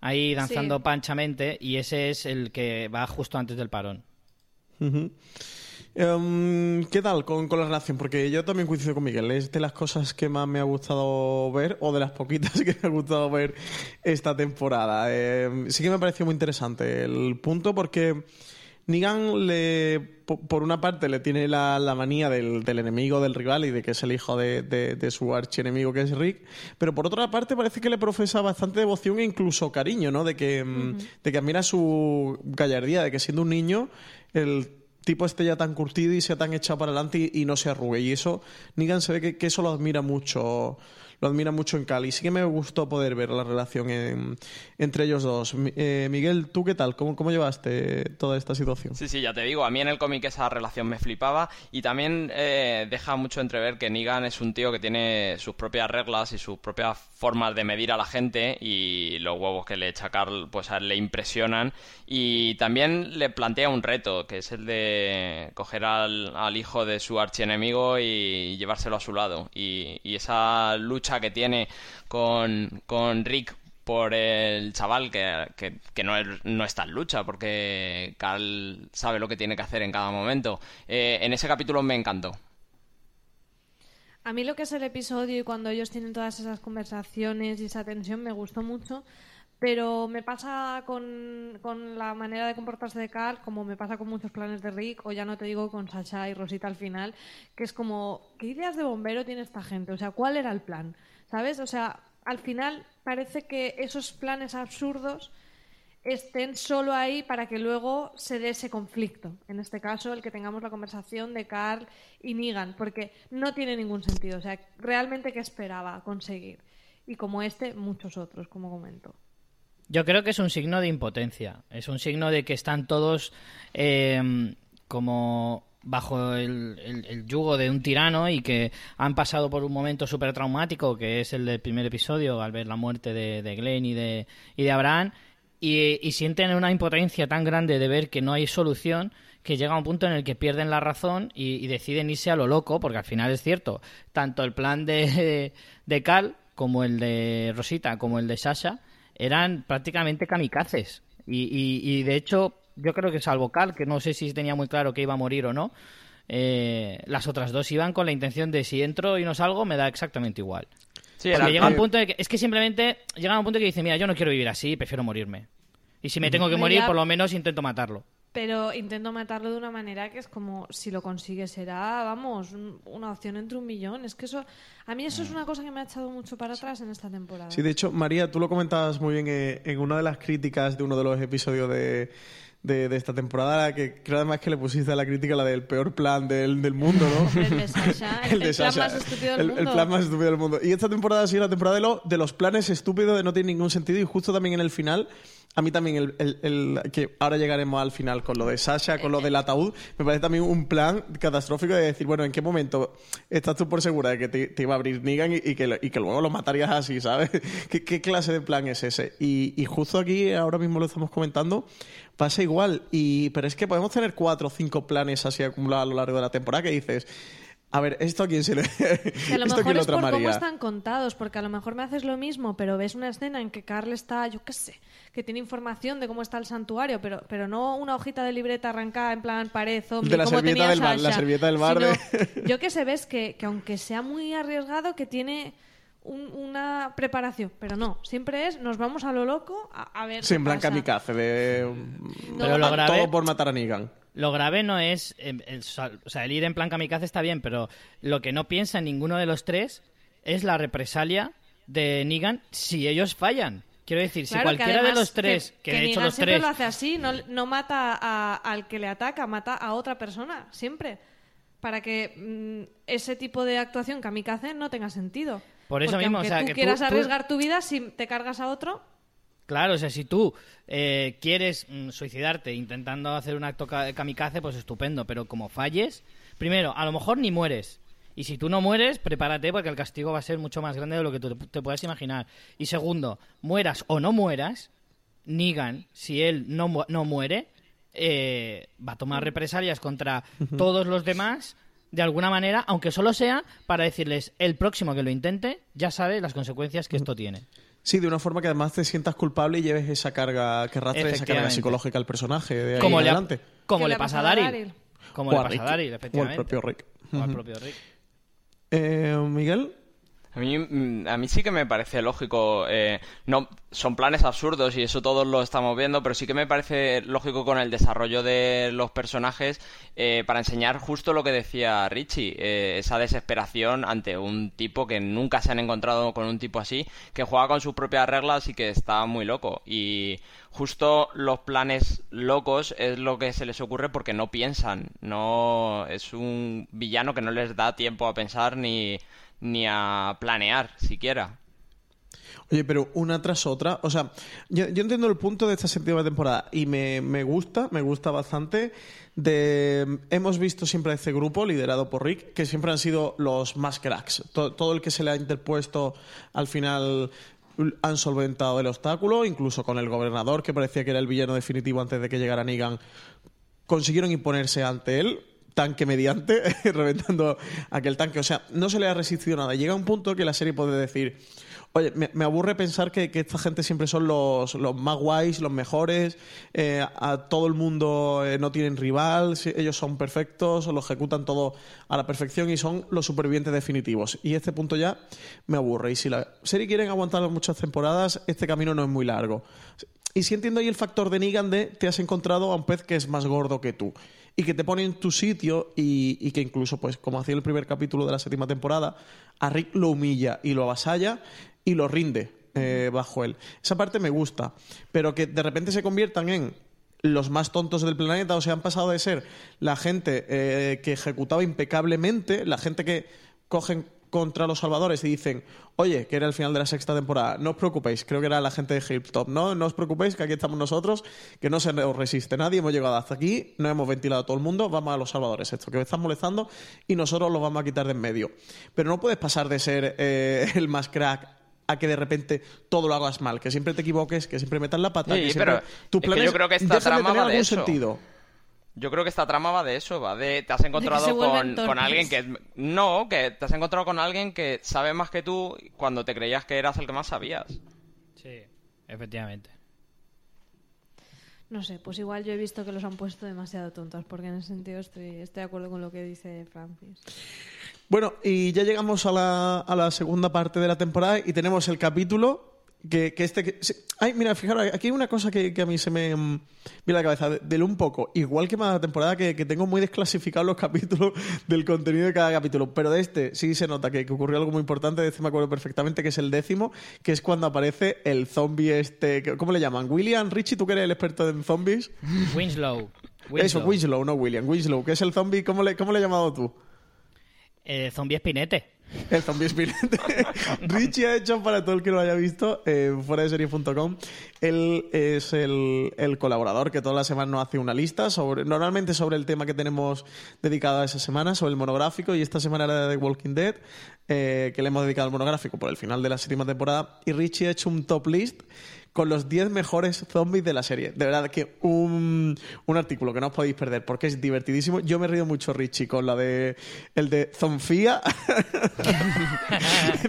ahí danzando Sí. panchamente, y ese es el que va justo antes del parón. Ujú. Em, ¿Qué tal con, con la relación? Porque yo también coincido con Miguel. Es de las cosas que más me ha gustado ver, o de las poquitas que me ha gustado ver esta temporada. Em, sí que me pareció muy interesante el punto porque Negan le, po- por una parte le tiene la, la manía del, del enemigo del rival y de que es el hijo de, de- de su archienemigo que es Rick, pero por otra parte parece que le profesa bastante devoción e incluso cariño, ¿no? De que, mm, de que admira su gallardía, de que siendo un niño el tipo esté ya tan curtido y sea tan echado para adelante y, no se arrugue. Y eso, Negan se ve que, que eso lo admira mucho. Lo admira mucho en Cali. Sí que me gustó poder ver la relación en- entre ellos dos. Eh, Miguel, ¿tú qué tal? ¿Cómo, ¿Cómo llevaste toda esta situación? Sí, sí, ya te digo, a mí en el cómic esa relación me flipaba y también eh, deja mucho entrever que Negan es un tío que tiene sus propias reglas y sus propias formas de medir a la gente y los huevos que le echa Carl pues le impresionan y también le plantea un reto que es el de coger al, hijo de su archienemigo y llevárselo a su lado y esa lucha que tiene con, con Rick por el chaval que, que- no, no está en lucha, porque Carl sabe lo que tiene que hacer en cada momento. Eh, en ese capítulo me encantó. A mí lo que es el episodio y cuando ellos tienen todas esas conversaciones y esa tensión me gustó mucho, pero me pasa con, la manera de comportarse de Carl, como me pasa con muchos planes de Rick, o ya no te digo con Sasha y Rosita al final, que es como, ¿qué ideas de bombero tiene esta gente? O sea, ¿cuál era el plan? ¿Sabes? O sea, al final parece que esos planes absurdos estén solo ahí para que luego se dé ese conflicto. En este caso, el que tengamos la conversación de Carl y Negan, porque no tiene ningún sentido. O sea, realmente qué esperaba conseguir. Y como este, muchos otros, como comento. Yo creo que es un signo de impotencia. Es un signo de que están todos eh, como bajo el, yugo de un tirano y que han pasado por un momento súper traumático, que es el del primer episodio, al ver la muerte de, Glenn y de, y de Abraham, y, y sienten una impotencia tan grande de ver que no hay solución que llega un punto en el que pierden la razón y, y deciden irse a lo loco, porque al final es cierto, tanto el plan de, de Cal como el de Rosita, como el de Sasha, eran prácticamente kamikazes. Y, y- y, de hecho, yo creo que salvo Cal, que no sé si tenía muy claro que iba a morir o no, eh, las otras dos iban con la intención de si entro y no salgo, me da exactamente igual. Sí, Porque era- llega un punto de que, es que simplemente llega un punto que dice, mira, yo no quiero vivir así, prefiero morirme. Y si me tengo que morir, por lo menos intento matarlo. Pero intento matarlo de una manera que es como, si lo consigue será, vamos, un- una opción entre un millón. Es que eso, a mí eso es una cosa que me ha echado mucho para atrás en esta temporada. Sí, de hecho, María, tú lo comentabas muy bien eh, en una de las críticas de uno de los episodios de, de, de esta temporada, que creo además que le pusiste a la crítica la del peor plan del, del mundo, ¿no? El de Sasha, el- el plan más estúpido del el, el mundo. plan más estúpido del mundo. Y esta temporada ha sido la temporada de, lo- de los planes estúpidos de no tiene ningún sentido y justo también en el final... A mí también, el, el- el- que ahora llegaremos al final con lo de Sasha, con lo del ataúd, me parece también un plan catastrófico de decir, bueno, ¿en qué momento estás tú por segura de que te, te iba a abrir Negan y, y que, y que luego lo matarías así, ¿sabes? ¿Qué, qué clase de plan es ese? Y, y justo aquí, ahora mismo lo estamos comentando, pasa igual. Y, pero es que podemos tener cuatro o cinco planes así acumulados a lo largo de la temporada que dices, a ver, ¿esto a quién se le... Que a lo ¿Esto mejor es por cómo están contados, porque a lo mejor me haces lo mismo, pero ves una escena en que Carl está, yo qué sé, que tiene información de cómo está el santuario, pero, pero no una hojita de libreta arrancada en plan pared, zombie, De la como servilleta tenía del bar, la servilleta del bar de- Yo que sé, ves que, que aunque sea muy arriesgado, que tiene un- una preparación, pero no, siempre es, nos vamos a lo loco a, a ver Sí, en plan kamikaze, de... Pero lo grave- Todo por matar a Negan. Lo grave no es. eh, el, o sea, el ir en plan kamikaze está bien, pero lo que no piensa ninguno de los tres es la represalia de Negan si ellos fallan. Quiero decir, si Claro, que cualquiera de los tres, que, de hecho Negan los siempre tres. lo hace así, no, no mata a- al que le ataca, mata a otra persona, siempre. Para que mm, ese tipo de actuación kamikaze no tenga sentido. Por eso Porque mismo, o sea, tú que tú- quieras tú- arriesgar tu vida, si te cargas a otro, Claro, o sea, si tú eh, quieres mm, suicidarte intentando hacer un acto ka- kamikaze, pues estupendo, pero como falles, primero, a lo mejor ni mueres. Y si tú no mueres, prepárate porque el castigo va a ser mucho más grande de lo que tú te, te puedas imaginar. Y segundo, mueras o no mueras, Negan, si él no, mu- no muere, eh, va a tomar represalias contra todos los demás de alguna manera, aunque solo sea para decirles el próximo que lo intente ya sabe las consecuencias que esto tiene. Sí, de una forma que además te sientas culpable y lleves esa carga, que arrastres esa carga Efectivamente. psicológica al personaje de ahí como en le, ha- adelante. como ¿Qué le pasa a Daryl. Daryl? Como O le a pasa a. Daryl, O al efectivamente. propio Rick. O al propio Rick. Eh, Miguel, A mí, mm, a mí sí que me parece lógico. eh, no, son planes absurdos y eso todos lo estamos viendo, pero sí que me parece lógico con el desarrollo de los personajes eh, para enseñar justo lo que decía Richie, eh, esa desesperación ante un tipo que nunca se han encontrado con un tipo así, que juega con sus propias reglas y que está muy loco. Y justo los planes locos es lo que se les ocurre porque no piensan. No es un villano que no les da tiempo a pensar ni ni a planear siquiera. Oye, pero una tras otra, o sea, yo, entiendo el punto de esta séptima temporada y me, me gusta, me gusta bastante. De, hemos visto siempre a este grupo liderado por Rick, que siempre han sido los más cracks. To- todo el que se le ha interpuesto al final han solventado el obstáculo, incluso con el gobernador, que parecía que era el villano definitivo antes de que llegara Negan, consiguieron imponerse ante él, tanque mediante, reventando aquel tanque. O sea, no se le ha resistido nada. Llega un punto que la serie puede decir, oye, me, aburre pensar que, esta gente siempre son los, los más guays, los mejores, eh, a todo el mundo eh, no tienen rival, ellos son perfectos, lo ejecutan todo a la perfección y son los supervivientes definitivos. Y este punto ya me aburre. Y si la serie quieren aguantar muchas temporadas, este camino no es muy largo. Y si entiendo ahí el factor de Negan de te has encontrado a un pez que es más gordo que tú y que te pone en tu sitio y, y que incluso, pues como hacía el primer capítulo de la séptima temporada, a Rick lo humilla y lo avasalla y lo rinde eh, bajo él. Esa parte me gusta, pero que de repente se conviertan en los más tontos del planeta, o sea, han pasado de ser la gente eh, que ejecutaba impecablemente, la gente que cogen contra los salvadores y dicen, oye, que era el final de la sexta temporada, no os preocupéis, creo que era la gente de Hilltop, no, no os preocupéis, que aquí estamos nosotros, que no se nos resiste nadie, hemos llegado hasta aquí, no hemos ventilado a todo el mundo, vamos a los salvadores, esto que me están molestando y nosotros los vamos a quitar de en medio. Pero no puedes pasar de ser eh, el más crack a que de repente todo lo hagas mal, que siempre te equivoques, que siempre metas la pata, Sí, que siempre pero es que yo creo que esta de trama tener va de algún eso. sentido. Yo creo que esta trama va de eso, va de te has encontrado con, alguien que no, que te has encontrado con alguien que sabe más que tú cuando te creías que eras el que más sabías. Sí, efectivamente. No sé, pues igual yo he visto que los han puesto demasiado tontos, porque en ese sentido estoy, estoy de acuerdo con lo que dice Francis. Bueno, y ya llegamos a la, a la segunda parte de la temporada y tenemos el capítulo que, que este... que- sí, ay, mira, fijaros, aquí hay una cosa que, que a mí se me mm, viene a la cabeza, de- del un poco, igual que más la temporada, que, que tengo muy desclasificados los capítulos del contenido de cada capítulo, pero de este sí se nota que, que ocurrió algo muy importante, de este me acuerdo perfectamente, que es el décimo, que es cuando aparece el zombie este... ¿Cómo le llaman? William, Richie, tú que eres el experto en zombies. Winslow. Eso, Winslow, no William, Winslow, que es el zombie, ¿cómo le, cómo le has llamado tú? Eh, zombie espinete. El zombie espinete. Richie ha hecho, para todo el que lo haya visto, eh, fuera de serie.com, él es el, el colaborador que todas las semanas nos hace una lista, sobre normalmente sobre el tema que tenemos dedicado a esa semana, sobre el monográfico, y esta semana era de The Walking Dead, eh, que le hemos dedicado al monográfico por el final de la séptima temporada, y Richie ha hecho un top list con los 10 mejores zombies de la serie. De verdad que un, un artículo que no os podéis perder porque es divertidísimo. Yo me he río mucho, Richie, con la de el de Zonfía.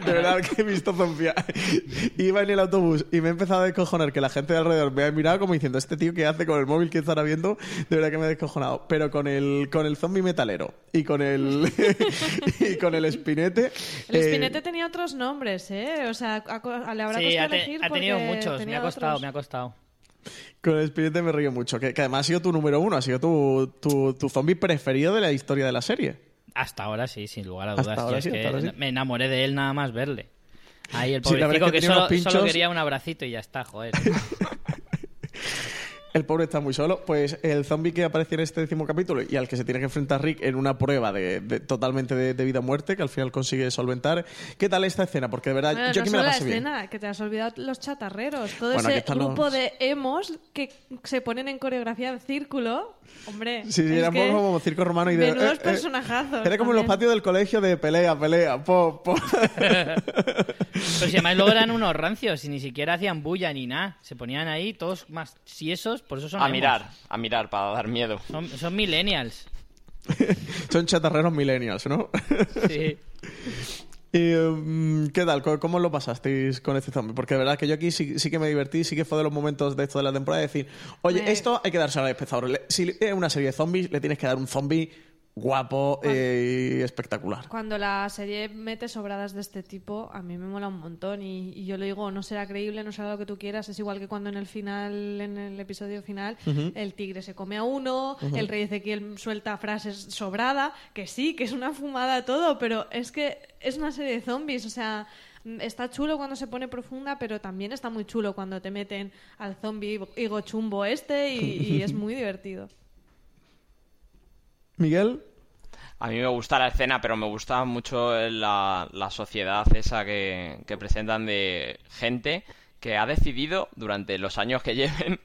de verdad que he visto Zonfía. Iba en el autobús y me he empezado a descojonar que la gente de alrededor me ha mirado como diciendo, este tío que hace con el móvil que estará viendo, de verdad que me he descojonado. Pero con el, con el zombie metalero y con el, y con el espinete... El eh, espinete tenía otros nombres, ¿eh? O sea, a- a- le habrá Sí, costado ha, te- elegir ha tenido muchos. Me ha costado, otros. me ha costado. Con el espíritu me río mucho. Que, que además ha sido tu número uno, ha sido tu, tu, tu zombie preferido de la historia de la serie. Hasta ahora sí, sin lugar a Hasta dudas. ahora tío, sí, es hasta que ahora sí. me enamoré de él nada más verle. Ahí el Sí, pobrecito es que solo, quería un abracito y ya está, joder. El pobre está muy solo. Pues el zombie que aparece en este décimo capítulo y al que se tiene que enfrentar Rick en una prueba de, de- totalmente de, de vida o muerte, que al final consigue solventar. ¿Qué tal esta escena? Porque de verdad, Bueno, yo no aquí me la la pasé bien. escena, que te has olvidado los chatarreros. Todo Bueno, ese están grupo los- de emos que se ponen en coreografía en círculo. Hombre, Sí, sí, era un que poco como circo romano y de. menudos eh, eh, personajazos. Era como en los patios del colegio de pelea, pelea, po, po. Pero si además luego eran unos rancios y ni siquiera hacían bulla ni nada. Se ponían ahí todos más siesos, por eso son A emos. mirar, a mirar para dar miedo. Son, son millennials. Son chatarreros millennials, ¿no? Sí. ¿Y mm, qué tal? ¿Cómo- ¿Cómo lo pasasteis con este zombie? Porque de verdad que yo aquí sí, sí que me divertí, sí que fue de los momentos de esto de la temporada de decir, oye, Me- esto hay que darse al espectador. Si es una serie de zombies, le tienes que dar un zombie guapo eh, y espectacular. Cuando la serie mete sobradas de este tipo, a mí me mola un montón. Y, y yo lo digo, no será creíble, no será lo que tú quieras. Es igual que cuando en el final, en el episodio final, el tigre se come a uno, el rey Ezequiel suelta frases sobrada, que sí, que es una fumada todo, pero es que es una serie de zombies, o sea. Está chulo cuando se pone profunda, pero también está muy chulo cuando te meten al zombie higo chumbo este y, y es muy divertido. Miguel, A mí me gusta la escena, pero me gusta mucho la, la sociedad esa que, que presentan de gente que ha decidido durante los años que lleven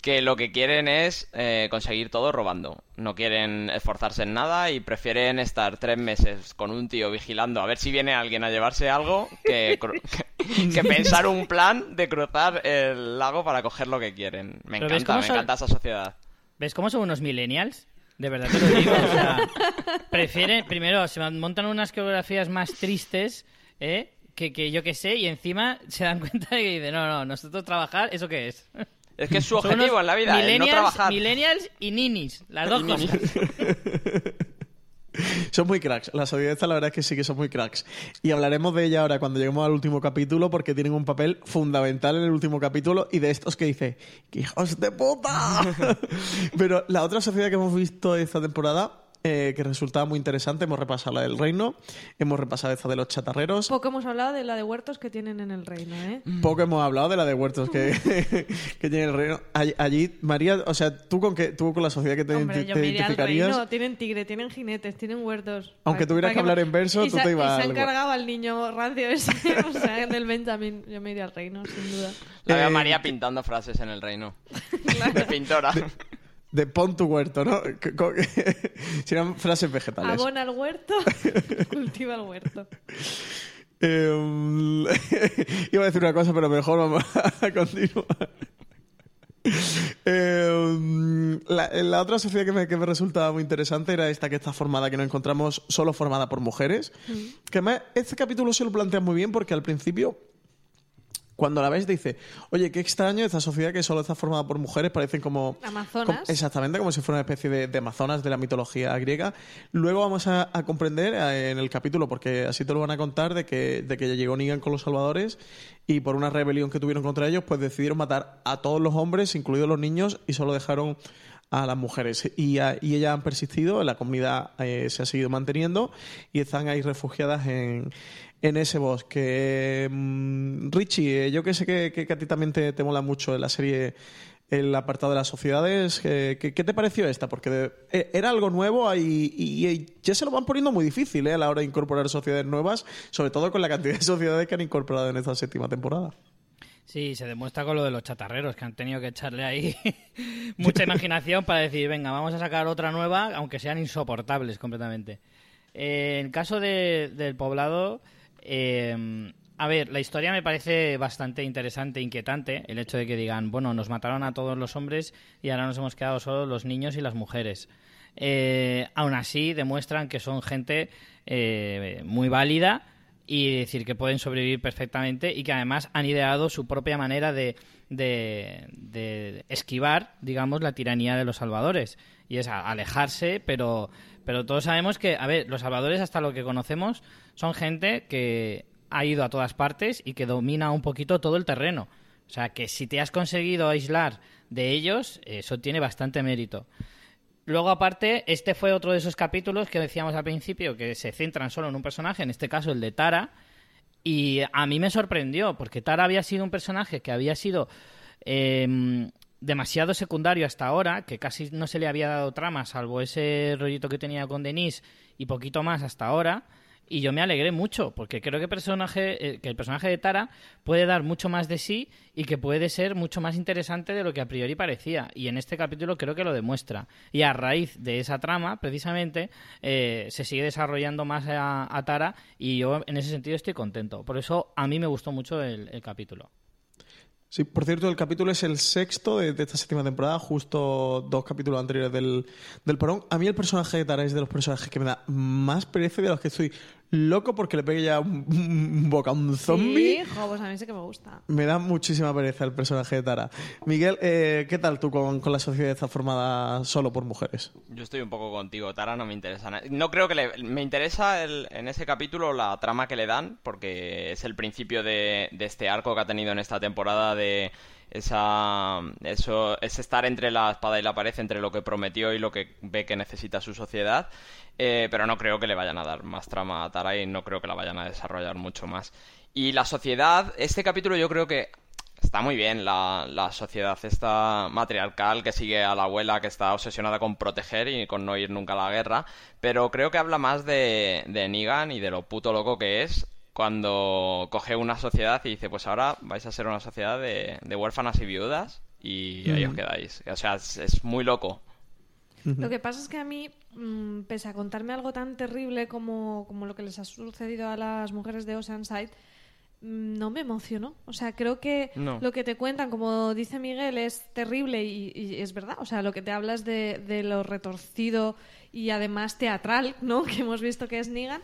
que lo que quieren es eh, conseguir todo robando. No quieren esforzarse en nada y prefieren estar tres meses con un tío vigilando a ver si viene alguien a llevarse algo que, que, que pensar un plan de cruzar el lago para coger lo que quieren. Me Pero ¿ves encanta, me son- encanta esa sociedad. ¿Ves cómo son unos millennials? De verdad te lo digo. O sea, prefieren, primero, se montan unas coreografías más tristes, ¿eh? Que, que yo que sé, y encima se dan cuenta de que dicen, no, no, nosotros trabajar, ¿eso qué es? Es que es su objetivo en la vida, el no millennials, trabajar. Millennials y ninis, las dos cosas. Son muy cracks. La sociedad esta, la verdad es que sí que son muy cracks. Y hablaremos de ella ahora cuando lleguemos al último capítulo porque tienen un papel fundamental en el último capítulo y de estos que dice, ¡qué hijos de puta! Pero la otra sociedad que hemos visto esta temporada, eh, que resultaba muy interesante, hemos repasado la del reino, hemos repasado esta de los chatarreros. Poco hemos hablado de la de huertos que tienen en el reino, ¿eh? Poco hemos hablado de la de huertos que, que tiene el reino. Allí, allí, María, o sea, ¿tú con, qué, tú con la sociedad que te, Hombre, te yo me iría al identificarías? reino. Tienen tigre, tienen jinetes, tienen huertos. Aunque tuvieras pa que hablar en verso, y tú se- te y ibas se al han cargado al niño rancio ese, o sea, del Benjamin. Yo me iría al reino, sin duda. La veo a Eh, María pintando frases en el reino. De pintora. De pon tu huerto, ¿no? Serían frases vegetales. Abona al huerto, cultiva el huerto. Eh, iba a decir una cosa, pero mejor vamos a continuar. Eh, la, la otra sociedad que me, que me resultaba muy interesante era esta que está formada, que nos encontramos solo formada por mujeres. Que además, este capítulo se lo plantea muy bien porque al principio cuando la ves dice, oye, qué extraño esta sociedad que solo está formada por mujeres, parecen como... Amazonas. como- exactamente, como si fuera una especie de, de amazonas de la mitología griega. Luego vamos a, a comprender en el capítulo, porque así te lo van a contar, de que, de que llegó Negan con los salvadores y por una rebelión que tuvieron contra ellos, pues decidieron matar a todos los hombres, incluidos los niños, y solo dejaron a las mujeres. Y, a- y ellas han persistido, la comunidad eh, se ha seguido manteniendo y están ahí refugiadas en, en ese bosque. Mm, Richie, eh, yo que sé que, a ti también te, te mola mucho la serie el apartado de las sociedades. ¿Qué, te pareció esta? Porque eh, era algo nuevo y, ya se lo van poniendo muy difícil eh, a la hora de incorporar sociedades nuevas, sobre todo con la cantidad de sociedades que han incorporado en esta séptima temporada. Sí, se demuestra con lo de los chatarreros, que han tenido que echarle ahí mucha imaginación para decir, venga, vamos a sacar otra nueva, aunque sean insoportables completamente. En caso de- del poblado, eh, a ver, la historia me parece bastante interesante, inquietante, el hecho de que digan, bueno, nos mataron a todos los hombres y ahora nos hemos quedado solo los niños y las mujeres. Eh, aún así, demuestran que son gente eh, muy válida y decir que pueden sobrevivir perfectamente y que además han ideado su propia manera de, de- de esquivar, digamos, la tiranía de los salvadores. Y es alejarse, pero, pero todos sabemos que, a ver, los salvadores, hasta lo que conocemos, son gente que ha ido a todas partes y que domina un poquito todo el terreno. O sea, que si te has conseguido aislar de ellos, eso tiene bastante mérito. Luego, aparte, este fue otro de esos capítulos que decíamos al principio, que se centran solo en un personaje, en este caso el de Tara, y a mí me sorprendió, porque Tara había sido un personaje que había sido eh, demasiado secundario hasta ahora, que casi no se le había dado trama, salvo ese rollito que tenía con Denise y poquito más hasta ahora. Y yo me alegré mucho, porque creo que, personaje, eh, que el personaje de Tara puede dar mucho más de sí y que puede ser mucho más interesante de lo que a priori parecía. Y en este capítulo creo que lo demuestra. Y a raíz de esa trama, precisamente, eh, se sigue desarrollando más a, Tara y yo en ese sentido estoy contento. Por eso a mí me gustó mucho el capítulo. Sí, por cierto, el capítulo es el sexto de, esta séptima temporada, justo dos capítulos anteriores del, del parón. A mí el personaje de Tara es de los personajes que me da más pereza de los que estoy loco porque le pegue ya un, un boca a un zombie. Sí, jo, pues a mí sí que me gusta. Me da muchísima pereza el personaje de Tara. Miguel, eh, ¿qué tal tú con, con la sociedad formada solo por mujeres? Yo estoy un poco contigo, Tara no me interesa nada. No creo que le... Me interesa el- en ese capítulo la trama que le dan, porque es el principio de, de este arco que ha tenido en esta temporada de esa eso es estar entre la espada y la pared entre lo que prometió y lo que ve que necesita su sociedad Eh, pero no creo que le vayan a dar más trama a Tara y no creo que la vayan a desarrollar mucho más. Y la sociedad este capítulo yo creo que Está muy bien la, la sociedad esta matriarcal que sigue a la abuela que está obsesionada con proteger y con no ir nunca a la guerra, pero creo que habla más de, de Negan y de lo puto loco que es cuando coge una sociedad y dice, pues ahora vais a ser una sociedad de, de huérfanas y viudas y ahí os quedáis. O sea, es, es muy loco. Lo que pasa es que a mí, mm, pese a contarme algo tan terrible como, como lo que les ha sucedido a las mujeres de Oceanside, mm, no me emocionó. O sea, creo que No. lo que te cuentan, como dice Miguel, es terrible y, y es verdad. O sea, lo que te hablas de, de lo retorcido y además teatral, ¿no? Que hemos visto que es Negan.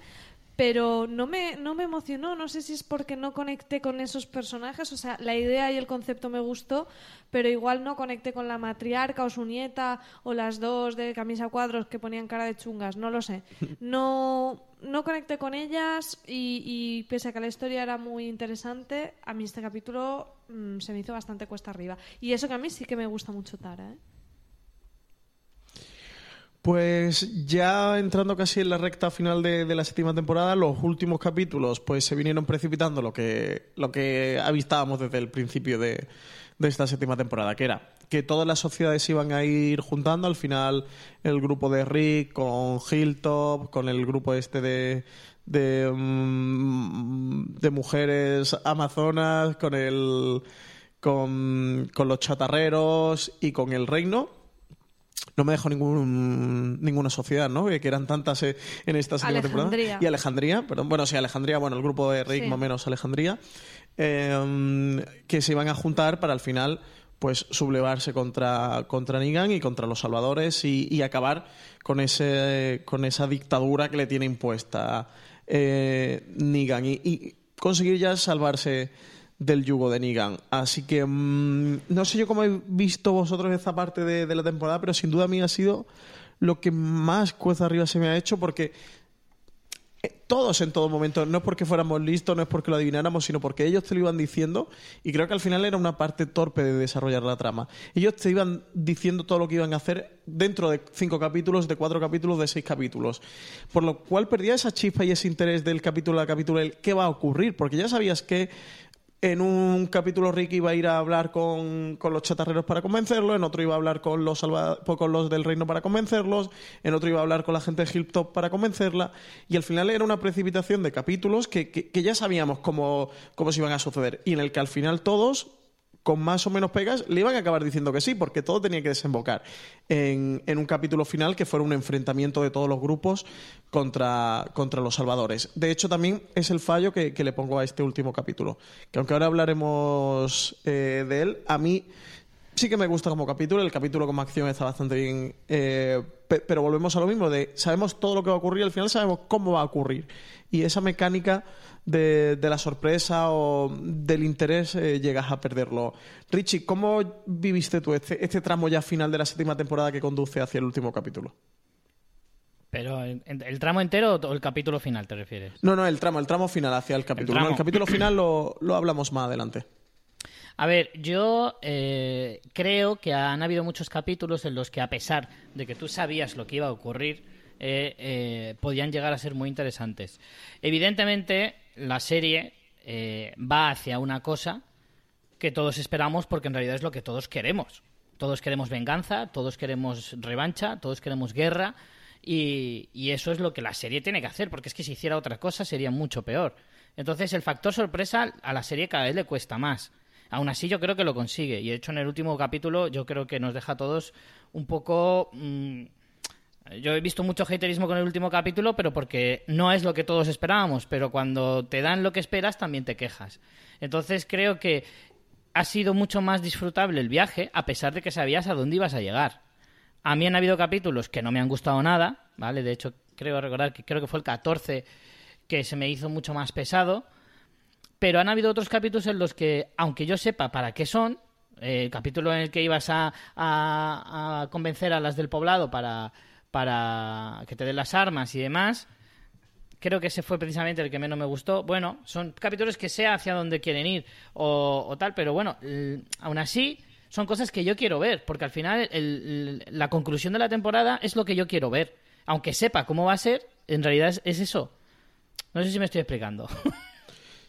Pero no me, no me emocionó, no sé si es porque no conecté con esos personajes, o sea, la idea y el concepto me gustó, pero igual no conecté con la matriarca o su nieta o las dos de camisa cuadros que ponían cara de chungas, no lo sé. No, no conecté con ellas y, y pese a que la historia era muy interesante, a mí este capítulo mm, se me hizo bastante cuesta arriba. Y eso que a mí sí que me gusta mucho Tara, ¿eh? Pues ya entrando casi en la recta final de, la séptima temporada, los últimos capítulos pues se vinieron precipitando lo que, lo que avistábamos desde el principio de, esta séptima temporada, que era que todas las sociedades iban a ir juntando, al final el grupo de Rick con Hilltop, con el grupo este de, de, mm, mujeres amazonas, con el con los chatarreros y con el reino no me dejó ningún, ninguna sociedad, ¿no? Que eran tantas eh, en esta segunda temporada. Alejandría. Y Alejandría, perdón. Bueno, sí, Alejandría, bueno, el grupo de Rick Sí. más o menos Alejandría, eh, que se iban a juntar para al final pues sublevarse contra, contra Negan y contra los salvadores y, y acabar con ese con esa dictadura que le tiene impuesta eh, Negan y, y conseguir ya salvarse del yugo de Negan. Así que mm, no sé yo cómo he visto vosotros esta parte de, de la temporada, pero sin duda a mí ha sido lo que más cuesta arriba se me ha hecho porque eh, todos en todo momento, no es porque fuéramos listos, no es porque lo adivináramos, sino porque ellos te lo iban diciendo y creo que al final era una parte torpe de desarrollar la trama. Ellos te iban diciendo todo lo que iban a hacer dentro de cinco capítulos, de cuatro capítulos, de seis capítulos. Por lo cual perdía esa chispa y ese interés del capítulo a capítulo, el qué va a ocurrir, porque ya sabías que en un capítulo Rick iba a ir a hablar con, con los chatarreros para convencerlo, en otro iba a hablar con los, salva- los del reino para convencerlos, en otro iba a hablar con la gente de Hilltop para convencerla, y al final era una precipitación de capítulos que, que- que ya sabíamos cómo, cómo se iban a suceder, y en el que al final todos, con más o menos pegas, le iban a acabar diciendo que sí, porque todo tenía que desembocar en, en un capítulo final que fuera un enfrentamiento de todos los grupos contra, contra los salvadores. De hecho, también es el fallo que, que le pongo a este último capítulo, que aunque ahora hablaremos eh, de él, a mí sí que me gusta como capítulo, el capítulo como acción está bastante bien, eh, pe- pero volvemos a lo mismo, de sabemos todo lo que va a ocurrir, al final sabemos cómo va a ocurrir. Y esa mecánica de, de la sorpresa o del interés eh, llegas a perderlo. Richie, ¿cómo viviste tú este, este tramo ya final de la séptima temporada que conduce hacia el último capítulo? Pero ¿en- en- el tramo entero o el capítulo final te refieres? No, no, el tramo, el tramo final hacia el capítulo. tramo. No, el capítulo final lo, lo hablamos más adelante. A ver, yo eh, creo que han habido muchos capítulos en los que a pesar de que tú sabías lo que iba a ocurrir, eh, eh, podían llegar a ser muy interesantes. Evidentemente, la serie eh, va hacia una cosa que todos esperamos porque en realidad es lo que todos queremos. Todos queremos venganza, todos queremos revancha, todos queremos guerra y, y eso es lo que la serie tiene que hacer porque es que si hiciera otra cosa sería mucho peor. Entonces el factor sorpresa a la serie cada vez le cuesta más. Aún así yo creo que lo consigue y de hecho en el último capítulo yo creo que nos deja a todos un poco... mm, yo he visto mucho haterismo con el último capítulo, pero porque no es lo que todos esperábamos, pero cuando te dan lo que esperas también te quejas. Entonces creo que ha sido mucho más disfrutable el viaje, a pesar de que sabías a dónde ibas a llegar. A mí han habido capítulos que no me han gustado nada, ¿vale? De hecho, creo recordar que creo que fue el 14 que se me hizo mucho más pesado. Pero han habido otros capítulos en los que, aunque yo sepa para qué son, eh, el capítulo en el que ibas a, convencer a las del poblado para, que te den las armas y demás, creo que ese fue precisamente el que menos me gustó. Bueno, son capítulos que sé hacia dónde quieren ir o, tal, pero bueno, aún así son cosas que yo quiero ver, porque al final el- la conclusión de la temporada es lo que yo quiero ver. Aunque sepa cómo va a ser, en realidad es, es eso. No sé si me estoy explicando.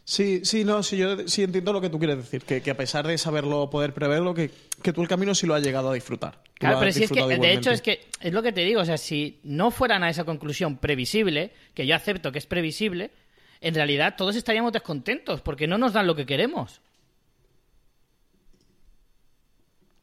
Sí, sí, no, sí, yo sí entiendo lo que tú quieres decir, que, que a pesar de saberlo, poder preverlo, que, que tú el camino sí lo has llegado a disfrutar. Claro, pero si es que, de hecho, es que es lo que te digo, o sea, si no fueran a esa conclusión previsible, que yo acepto que es previsible, en realidad todos estaríamos descontentos porque no nos dan lo que queremos.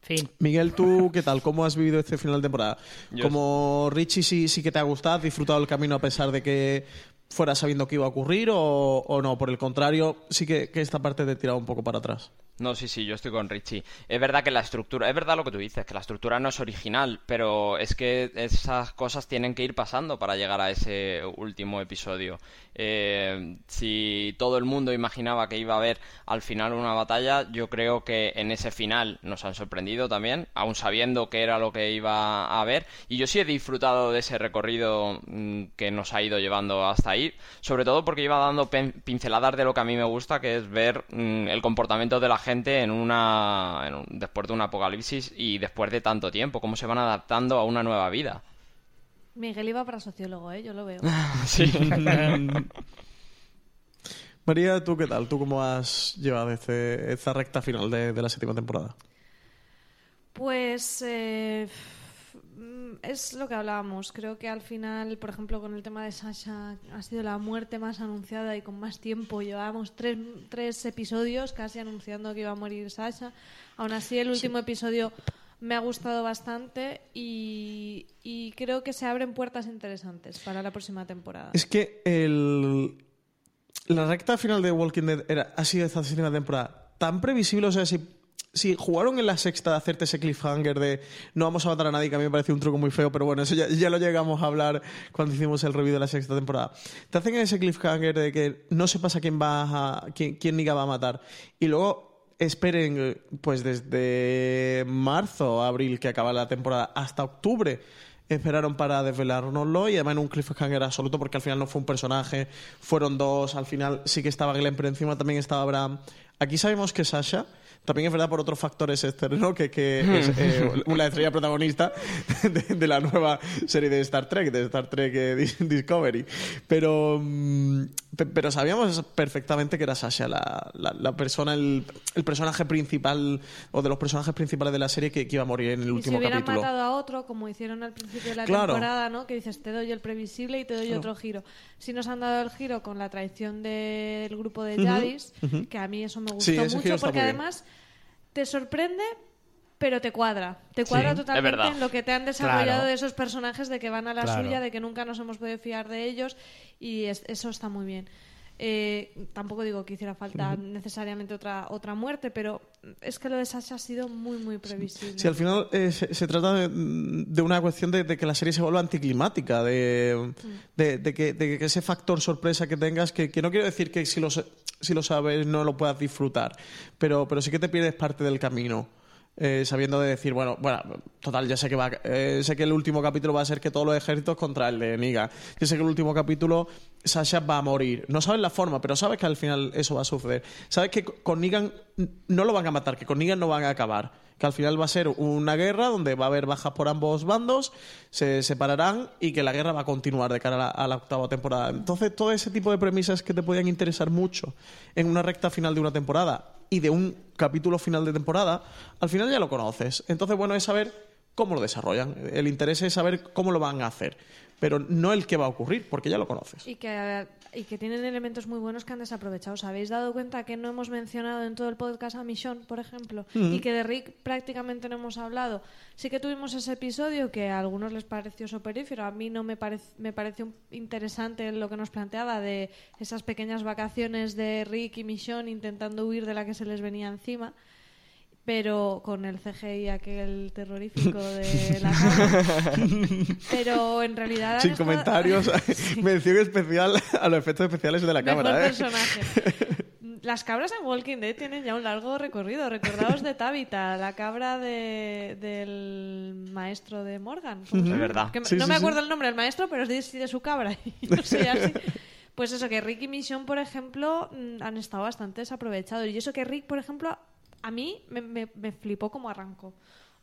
Fin. Miguel, ¿tú qué tal? ¿Cómo has vivido este final de temporada? Yo- Como Richie sí, sí que te ha gustado, has disfrutado el camino a pesar de que fuera sabiendo que iba a ocurrir o, o no, por el contrario, sí que, esta parte te ha tirado un poco para atrás. No, sí, sí, yo estoy con Richie. Es verdad que la estructura, es verdad lo que tú dices, que la estructura no es original, pero es que esas cosas tienen que ir pasando para llegar a ese último episodio. Eh, si todo el mundo imaginaba que iba a haber al final una batalla, yo creo que en ese final nos han sorprendido también, aún sabiendo que era lo que iba a haber. Y yo sí he disfrutado de ese recorrido mm, que nos ha ido llevando hasta ahí, sobre todo porque iba dando pinceladas de lo que a mí me gusta, que es ver mm, el comportamiento de la gente en una en un- después de un apocalipsis y después de tanto tiempo, cómo se van adaptando a una nueva vida. Miguel iba para sociólogo, ¿eh? Yo lo veo. Sí. María, ¿tú qué tal? ¿Tú cómo has llevado este- esta recta final de, de la séptima temporada? Pues eh, es lo que hablábamos. Creo que al final, por ejemplo, con el tema de Sasha, ha sido la muerte más anunciada y con más tiempo. Llevábamos tres, tres episodios casi anunciando que iba a morir Sasha. Aún así, el último episodio me ha gustado bastante y, y creo que se abren puertas interesantes para la próxima temporada. Es que el, la recta final de Walking Dead era, ha sido esta séptima temporada tan previsible, o sea, si, si jugaron en la sexta de hacerte ese cliffhanger de no vamos a matar a nadie, que a mí me parece un truco muy feo, pero bueno, eso ya, lo llegamos a hablar cuando hicimos el review de la sexta temporada. Te hacen ese cliffhanger de que no sepas a quién va a, quién, quién Niga va a matar. Y luego esperen, pues desde marzo, abril, que acaba la temporada, hasta octubre esperaron para desvelárnoslo y además en un cliffhanger absoluto porque al final no fue un personaje, fueron dos, al final sí que estaba Glenn, pero encima también estaba Abraham. Aquí sabemos que Sasha, también es verdad por otros factores externos, que, que es eh, una estrella protagonista de, de la nueva serie de Star Trek, de Star Trek eh, Dis- Discovery. Pero, mm, pe- pero sabíamos perfectamente que era Sasha la, la- la persona, el, el personaje principal o de los personajes principales de la serie que, que iba a morir en el Y si último hubieran capítulo. matado a otro, como hicieron al principio de la Claro. temporada, ¿no? Que dices, te doy el previsible y te doy otro giro. Si nos han dado el giro con la traición del grupo de Yadis, que a mí eso me gustó Sí, mucho, porque muy bien. Te sorprende, pero te cuadra. Te cuadra totalmente en lo que te han desarrollado Claro. de esos personajes, de que van a la Claro. suya, de que nunca nos hemos podido fiar de ellos, y es- eso está muy bien. Eh, tampoco digo que hiciera falta necesariamente otra otra muerte, pero es que lo de Sasha ha sido muy, muy previsible. Sí, al final eh, se, se trata de, de una cuestión de, de que la serie se vuelva anticlimática, de, de, de que, ese factor sorpresa que tengas, que, que no quiero decir que si lo, si lo sabes no lo puedas disfrutar, pero, pero sí que te pierdes parte del camino. Eh, sabiendo de decir, bueno, bueno, total, ya sé que va, eh, sé que el último capítulo va a ser que todos los ejércitos contra el de Niga. Yo sé que el último capítulo Sasha va a morir. No sabes la forma, pero sabes que al final eso va a suceder. Sabes que con Negan no lo van a matar, que con Negan no van a acabar. Que al final va a ser una guerra donde va a haber bajas por ambos bandos, se separarán y que la guerra va a continuar de cara a la, octava temporada. Entonces, todo ese tipo de premisas que te podían interesar mucho en una recta final de una temporada y de un capítulo final de temporada, al final ya lo conoces. Entonces, bueno, es saber cómo lo desarrollan. El interés es saber cómo lo van a hacer, pero no el que va a ocurrir, porque ya lo conoces. Y que tienen elementos muy buenos que han desaprovechado. ¿Os habéis dado cuenta que no hemos mencionado en todo el podcast a Michonne, por ejemplo? Y que de Rick prácticamente no hemos hablado. Sí que tuvimos ese episodio que a algunos les pareció soperífero. A mí no me, parec- me pareció interesante lo que nos planteaba de esas pequeñas vacaciones de Rick y Michonne intentando huir de la que se les venía encima. Pero con el CGI aquel terrorífico de la cabra. pero en realidad... Sin estado- comentarios, mención especial a los efectos especiales de la Mejor cámara. ¿eh? personaje. Las cabras en Walking Dead tienen ya un largo recorrido. Recordaos de Tabitha, la cabra de- del maestro de Morgan. ¿Cómo se Es verdad. Que Sí, no sí, me sí. acuerdo el nombre del maestro, pero es de, sí de su cabra. Y no sé, así. Pues eso, que Rick y Mission, por ejemplo, mm, han estado bastante desaprovechados. Y eso que Rick, por ejemplo, a mí me, flipó como arrancó.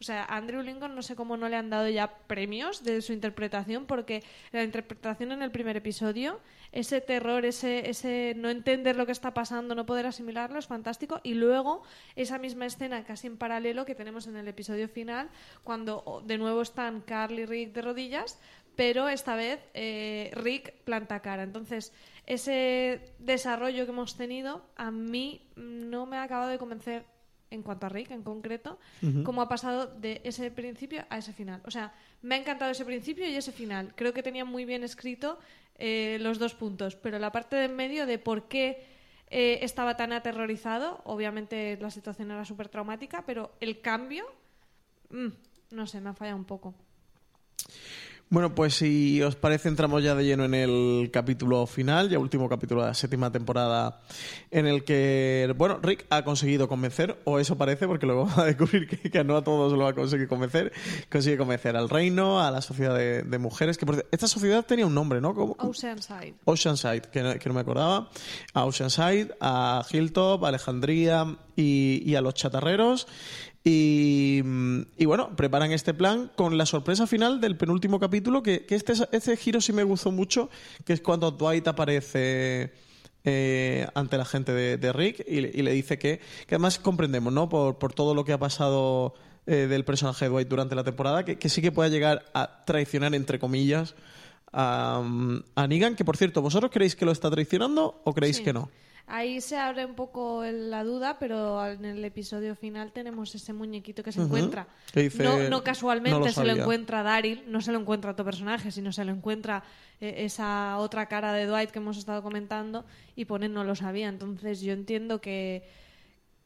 O sea, a Andrew Lincoln no sé cómo no le han dado ya premios de su interpretación, porque la interpretación en el primer episodio, ese terror, ese, ese no entender lo que está pasando, no poder asimilarlo, es fantástico. Y luego esa misma escena casi en paralelo que tenemos en el episodio final, cuando de nuevo están Carl y Rick de rodillas, pero esta vez eh, Rick planta cara. Entonces, ese desarrollo que hemos tenido a mí no me ha acabado de convencer en cuanto a Rick en concreto, cómo ha pasado de ese principio a ese final. O sea, me ha encantado ese principio y ese final. Creo que tenía muy bien escrito eh, los dos puntos, pero la parte de en medio de por qué eh, estaba tan aterrorizado, obviamente la situación era súper traumática, pero el cambio, mm, no sé, me ha fallado un poco. Bueno, pues si os parece, entramos ya de lleno en el capítulo final, ya último capítulo de la séptima temporada, en el que, bueno, Rick ha conseguido convencer, o eso parece, porque luego va a descubrir que, que no a todos lo va a conseguir convencer, consigue convencer al reino, a la sociedad de, de mujeres, que por esta sociedad tenía un nombre, ¿no? ¿Cómo? Oceanside. Oceanside, que no, que no me acordaba, a Oceanside, a Hilltop, a Alejandría y, y a los chatarreros. Y, mm, y bueno, preparan este plan con la sorpresa final del penúltimo capítulo, que, que este, este giro sí me gustó mucho, que es cuando Dwight aparece eh, ante la gente de, de Rick y, le- y le dice que, que además comprendemos, ¿no? Por, por todo lo que ha pasado eh, del personaje de Dwight durante la temporada, que, que sí que pueda llegar a traicionar, entre comillas, a, a Negan, que por cierto, ¿vosotros creéis que lo está traicionando o creéis Sí. que no? Ahí se abre un poco la duda, pero en el episodio final tenemos ese muñequito que se encuentra. Dice, no, no "No casualmente lo se lo sabía". encuentra Daryl, no se lo encuentra otro personaje, sino se lo encuentra eh, esa otra cara de Dwight que hemos estado comentando y pone no lo sabía. Entonces yo entiendo que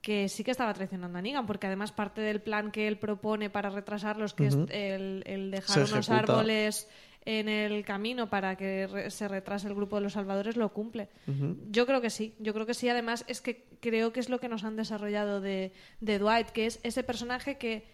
que sí que estaba traicionando a Negan, porque además parte del plan que él propone para retrasarlos, que es el, el dejar unos árboles en el camino para que re- se retrase el grupo de los salvadores, lo cumple. Yo creo que sí, yo creo que sí. Además, es que creo que es lo que nos han desarrollado de, de Dwight, que es ese personaje que,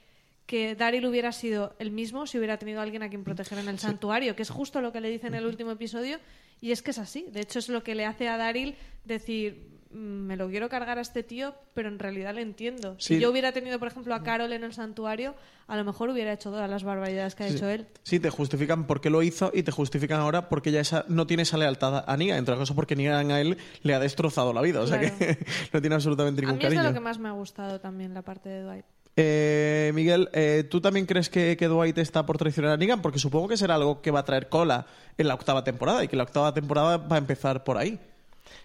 que Daryl hubiera sido el mismo si hubiera tenido alguien a quien proteger en el santuario, que es justo lo que le dice en el último episodio, y es que es así. De hecho, es lo que le hace a Daryl decir, "Mm, me lo quiero cargar a este tío, pero en realidad le entiendo. Sí. Si yo hubiera tenido, por ejemplo, a Carol en el santuario, a lo mejor hubiera hecho todas las barbaridades que ha Sí. hecho él. Sí, te justifican por qué lo hizo y te justifican ahora porque ya esa, no tiene esa lealtad a Negan. Entre otras cosas porque Negan a él le ha destrozado la vida. O sea que no tiene absolutamente A ningún mí es de lo que más me ha gustado también la parte de Dwight. Eh, Miguel, eh, ¿tú también crees que, que Dwight está por traicionar a Negan? Porque supongo que será algo que va a traer cola en la octava temporada y que la octava temporada va a empezar por ahí.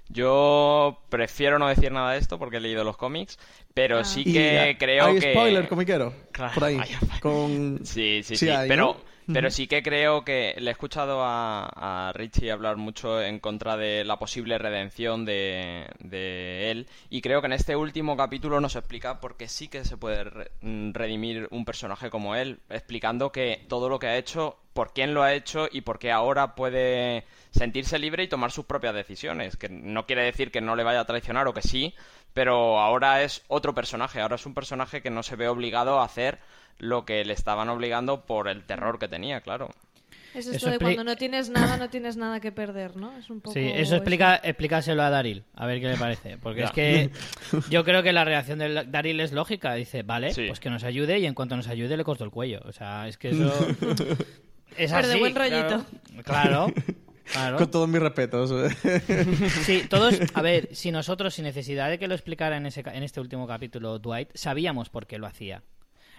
Yo prefiero no decir nada de esto porque he leído los cómics, pero Ah. sí Y que hay creo que... spoiler comiquero Claro, por ahí. Con... Sí, sí, Sí sí. hay, pero, ¿no? Pero sí que creo que le he escuchado a, a Richie hablar mucho en contra de la posible redención de, de él. Y creo que en este último capítulo nos explica por qué sí que se puede re- mm, redimir un personaje como él, explicando que todo lo que ha hecho, por quién lo ha hecho y por qué ahora puede sentirse libre y tomar sus propias decisiones. Que no quiere decir que no le vaya a traicionar o que sí, pero ahora es otro personaje. Ahora es un personaje que no se ve obligado a hacer lo que le estaban obligando por el terror que tenía, claro. Es Eso esto de expli- cuando no tienes nada, no tienes nada que perder, ¿no? Es un poco Sí, eso explica, explícaselo a Daryl, a ver qué le parece. Porque es que yo creo que la reacción de Daryl es lógica. Dice, vale, Sí. pues que nos ayude y en cuanto nos ayude le corto el cuello. O sea, es que eso... es Pero de así, buen rollito. Claro, claro. Con todos mis respetos. Sí, todos, a ver, si nosotros, sin necesidad de que lo explicara en, ese, ca- en este último capítulo Dwight, sabíamos por qué lo hacía.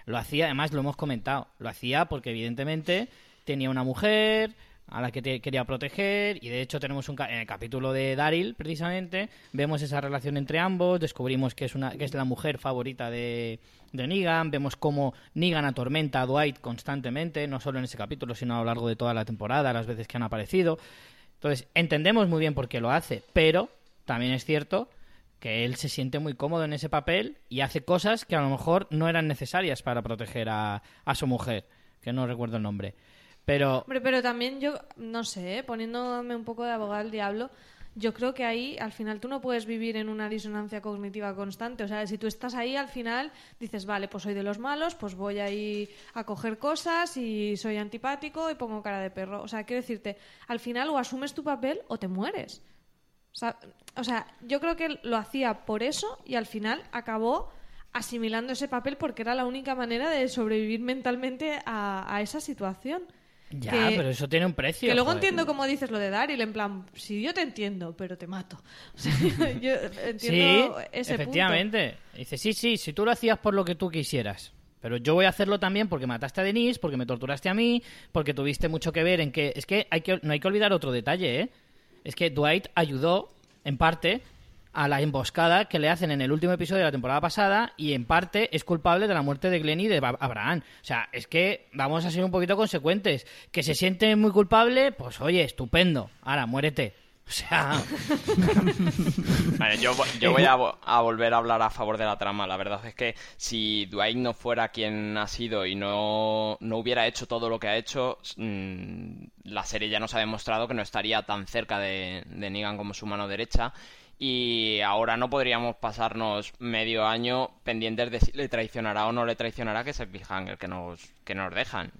Lo hacía, además lo hemos comentado, lo hacía porque evidentemente tenía una mujer a la que te- quería proteger y de hecho tenemos un en el capítulo de Daryl precisamente vemos esa relación entre ambos descubrimos que es una que es la mujer favorita de, de Negan vemos cómo Negan atormenta a Dwight constantemente no solo en ese capítulo sino a lo largo de toda la temporada las veces que han aparecido. Entonces, entendemos muy bien por qué lo hace, pero también es cierto que él se siente muy cómodo en ese papel y hace cosas que a lo mejor no eran necesarias para proteger a, a su mujer, que no recuerdo el nombre. Pero Hombre, pero también yo, no sé, ¿eh? poniéndome un poco de abogado al diablo, yo creo que ahí al final tú no puedes vivir en una disonancia cognitiva constante. O sea, si tú estás ahí al final dices, vale, pues soy de los malos, pues voy ahí a coger cosas y soy antipático y pongo cara de perro. O sea, quiero decirte, al final o asumes tu papel o te mueres. O sea, o sea, yo creo que él lo hacía por eso y al final acabó asimilando ese papel porque era la única manera de sobrevivir mentalmente a, a esa situación. ya, que- pero eso tiene un precio. Que luego joder. entiendo como dices lo de Daryl, en plan, si yo te entiendo, pero te mato. O sea, yo Sí, entiendo ese efectivamente. Dice, sí, sí, si tú lo hacías por lo que tú quisieras. Pero yo voy a hacerlo también porque mataste a Denise, porque me torturaste a mí, porque tuviste mucho que ver en que... Es que, hay que no hay que olvidar otro detalle, ¿eh? Es que Dwight ayudó, en parte, a la emboscada que le hacen en el último episodio de la temporada pasada y, en parte, es culpable de la muerte de Glenn y de Abraham. O sea, es que vamos a ser un poquito consecuentes. Que se siente muy culpable, pues oye, estupendo. Ahora, muérete. O sea... Vale, yo, vo- yo voy a, vo- a volver a hablar a favor de la trama. La verdad es que si Dwight no fuera quien ha sido y no, no hubiera hecho todo lo que ha hecho, mm, la serie ya nos ha demostrado que no estaría tan cerca de, de Negan como su mano derecha. Y ahora no podríamos pasarnos medio año pendientes de si le traicionará o no le traicionará, que es el cliffhanger que nos, que nos dejan.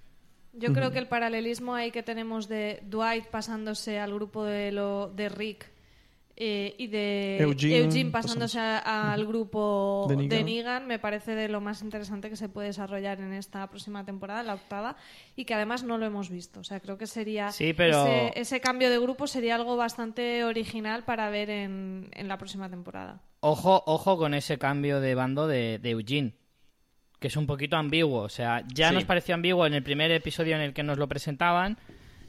Yo creo que el paralelismo ahí que tenemos de Dwight pasándose al grupo de, lo, de Rick eh, y de Eugene pasándose a- al grupo De de Negan. Negan. me parece de lo más interesante que se puede desarrollar en esta próxima temporada, la octava, y que además no lo hemos visto. O sea, creo que sería Sí, pero- ese, ese cambio de grupo sería algo bastante original para ver en, en la próxima temporada. Ojo, ojo con ese cambio de bando de, de Eugene, que es un poquito ambiguo. O sea, ya Sí. nos pareció ambiguo en el primer episodio en el que nos lo presentaban,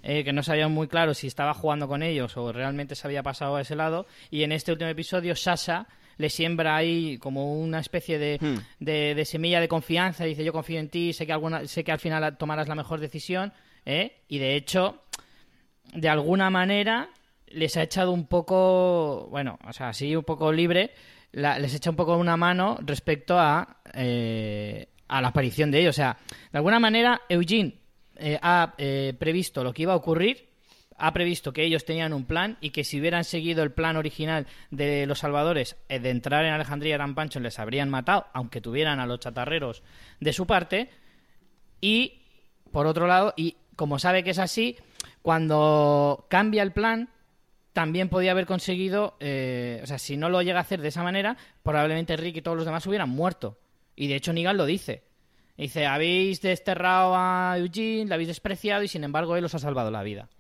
eh, que no sabíamos muy claro si estaba jugando con ellos o realmente se había pasado a ese lado. Y en este último episodio, Sasha le siembra ahí como una especie de, Hmm. de, de semilla de confianza. Dice, yo confío en ti, sé que, alguna, sé que al final tomarás la mejor decisión. ¿eh? Y de hecho, de alguna manera les ha echado un poco, bueno, o sea, así un poco libre, la- les echa un poco una mano respecto a, eh, a la aparición de ellos. O sea, de alguna manera Eugene eh, ha eh, previsto lo que iba a ocurrir, ha previsto que ellos tenían un plan y que si hubieran seguido el plan original de los salvadores de entrar en Alejandría Gran Pancho les habrían matado, aunque tuvieran a los chatarreros de su parte. Y, por otro lado, y como sabe que es así, cuando cambia el plan, también podía haber conseguido, eh, o sea, si no lo llega a hacer de esa manera, probablemente Rick y todos los demás hubieran muerto. Y de hecho Negan lo dice. Dice, habéis desterrado a Eugene, le habéis despreciado y sin embargo él os ha salvado la vida.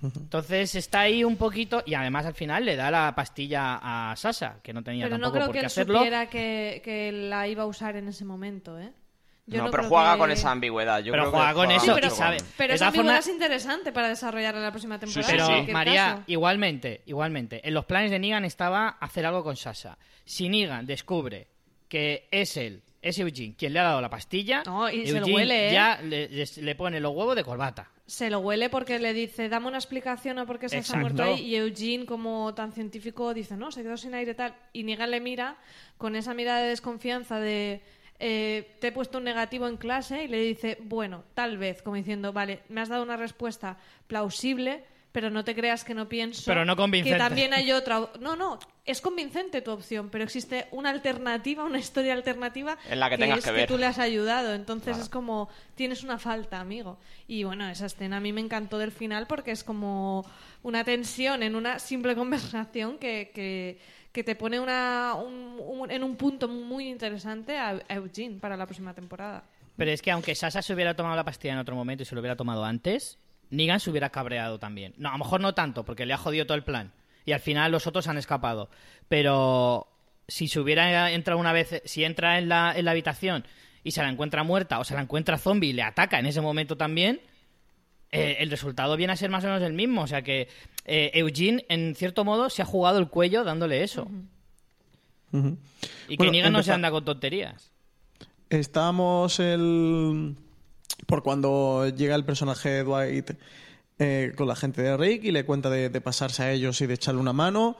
Entonces está ahí un poquito y además al final le da la pastilla a Sasha, que no tenía Pero no tampoco creo por que qué él hacerlo. supiera que, que la iba a usar en ese momento, ¿eh? Yo no, pero creo juega que- con esa ambigüedad. Yo Pero creo que juega con eso mucho y pero, con- sabe. pero esa ambigüedad formas- es interesante para desarrollar en la próxima temporada. sí, Pero, María, caso. igualmente, igualmente, en los planes de Negan estaba hacer algo con Sasha. Si Negan descubre que es él, es Eugene, quien le ha dado la pastilla, No, y se lo huele, ¿eh? ya le, le- le pone los huevos de corbata. Se lo huele porque le dice, dame una explicación a por qué se ha muerto ahí. Y Eugene, como tan científico, dice, no, se quedó sin aire tal. Y Negan le mira con esa mirada de desconfianza de, eh, te he puesto un negativo en clase y le dice, bueno, tal vez, como diciendo, vale, me has dado una respuesta plausible, pero no te creas que no pienso Pero no convincente. que también hay otra. No, no, es convincente tu opción, pero existe una alternativa, una historia alternativa En la que tengas es que ver. tú le has ayudado. Entonces es como, tienes una falta, amigo. Y bueno, esa escena a mí me encantó del final porque es como una tensión en una simple conversación que, que, que te pone una, un- en un punto muy interesante a, a Eugene para la próxima temporada. Pero es que aunque Sasha se hubiera tomado la pastilla en otro momento y se lo hubiera tomado antes, Negan se hubiera cabreado también. No, a lo mejor no tanto, porque le ha jodido todo el plan. Y al final los otros han escapado. Pero si se hubiera entrado una vez, si entra en la, en la habitación y se la encuentra muerta o se la encuentra zombie y le ataca en ese momento también, eh, el resultado viene a ser más o menos el mismo. O sea que eh, Eugene, en cierto modo, se ha jugado el cuello dándole eso. Y que Negan no se anda con tonterías. Estábamos el... por cuando llega el personaje de Dwight eh, con la gente de Rick y le cuenta de, de pasarse a ellos y de echarle una mano.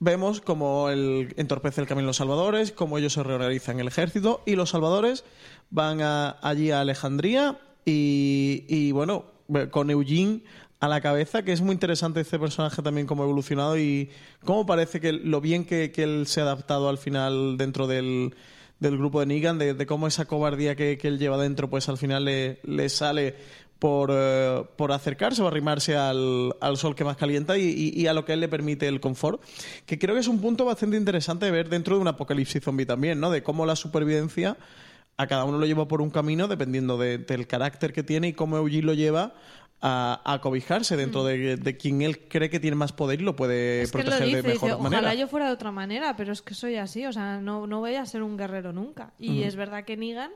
vemos cómo él entorpece el camino de los salvadores, cómo ellos se reorganizan el ejército y los salvadores van a- allí a Alejandría y, y, bueno, con Eugene a la cabeza, que es muy interesante este personaje también como evolucionado y cómo parece que lo bien que, él se ha adaptado al final dentro del, del grupo de Negan, de, de cómo esa cobardía que, que él lleva dentro, pues al final le, le sale por, eh, por acercarse o arrimarse al, al sol que más calienta y, y- y a lo que él le permite el confort. Que creo que es un punto bastante interesante de ver dentro de un apocalipsis zombie también, ¿no? De cómo la supervivencia a cada uno lo lleva por un camino dependiendo de- del carácter que tiene y cómo Eugene lo lleva a, a cobijarse dentro de, de quien él cree que tiene más poder y lo puede Es que lo proteger dice, de mejor dice, manera. ojalá yo fuera de otra manera, pero es que soy así, o sea, no, no voy a ser un guerrero nunca. Y es verdad que Negan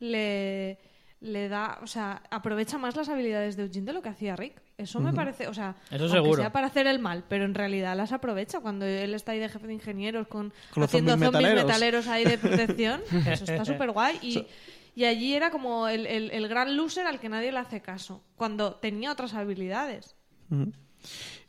le, le da, o sea, aprovecha más las habilidades de Eugene de lo que hacía Rick. Eso me parece, o sea, Eso seguro. sea para hacer el mal, pero en realidad las aprovecha cuando él está ahí de jefe de ingenieros con, haciendo zombies zombies metaleros. metaleros ahí de protección. Eso está súper guay. Y, y allí era como el, el- el gran loser al que nadie le hace caso, cuando tenía otras habilidades.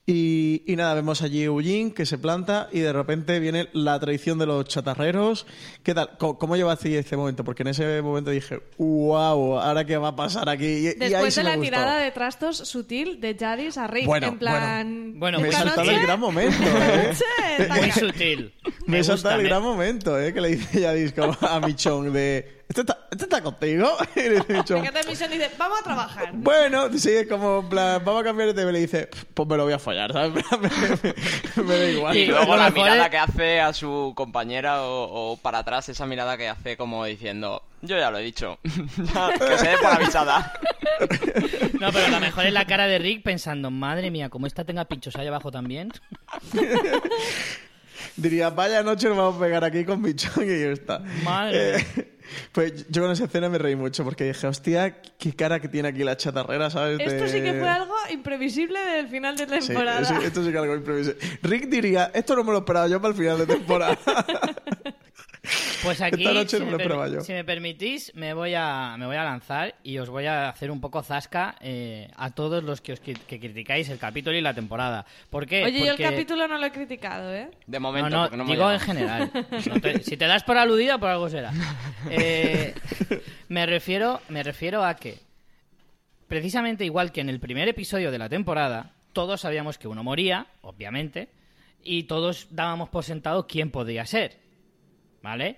Y, y nada, vemos allí a Eugene que se planta y de repente viene la traición de los chatarreros. ¿Qué tal? ¿Cómo, cómo llevaste este momento? Porque en ese momento dije, wow, ¿ahora qué va a pasar aquí? Y, y ahí Después de me la gustó. tirada de trastos sutil de Jadis a Rick, Bueno, en plan... bueno. Bueno, Me he saltado el gran momento, ¿eh? Muy sutil. Me he saltado el me- gran momento, ¿eh? Que le dice Yadis como a Michon de... ¿Este está, este está contigo? Y le te misión dice, vamos a trabajar. Bueno, sí, es como, en plan, vamos a cambiar de tema. Y le dice, pues me lo voy a follar, ¿sabes? me, me- me da igual. Y luego la mirada que hace a su compañera o, o para atrás, esa mirada que hace como diciendo, yo ya lo he dicho, Ya, que se dé por avisada. No, pero lo mejor es la cara de Rick pensando, madre mía, como esta tenga pinchos ahí abajo también. Diría, vaya noche nos vamos a pegar aquí con Michon y ya está. Madre Eh, pues yo con esa escena me reí mucho porque dije, hostia, qué cara que tiene aquí la chatarrera, ¿sabes? Esto De- sí que fue algo imprevisible del final de Sí, temporada. eso- esto sí que algo imprevisible. Rick diría, esto no me lo esperaba yo para el final de temporada. Pues aquí, Esta noche si, no me lo yo. si me permitís, me voy, a, me voy a lanzar y os voy a hacer un poco zasca eh, a todos los que os que criticáis el capítulo y la temporada. ¿Por qué? Oye, yo el capítulo no lo he criticado, ¿eh? De No, momento, no, porque no me digo en general. No te- si te das por aludida, por algo será. Eh, me, refiero, me refiero a que, precisamente igual que en el primer episodio de la temporada, todos sabíamos que uno moría, obviamente, y todos dábamos por sentado quién podía ser. ¿Vale?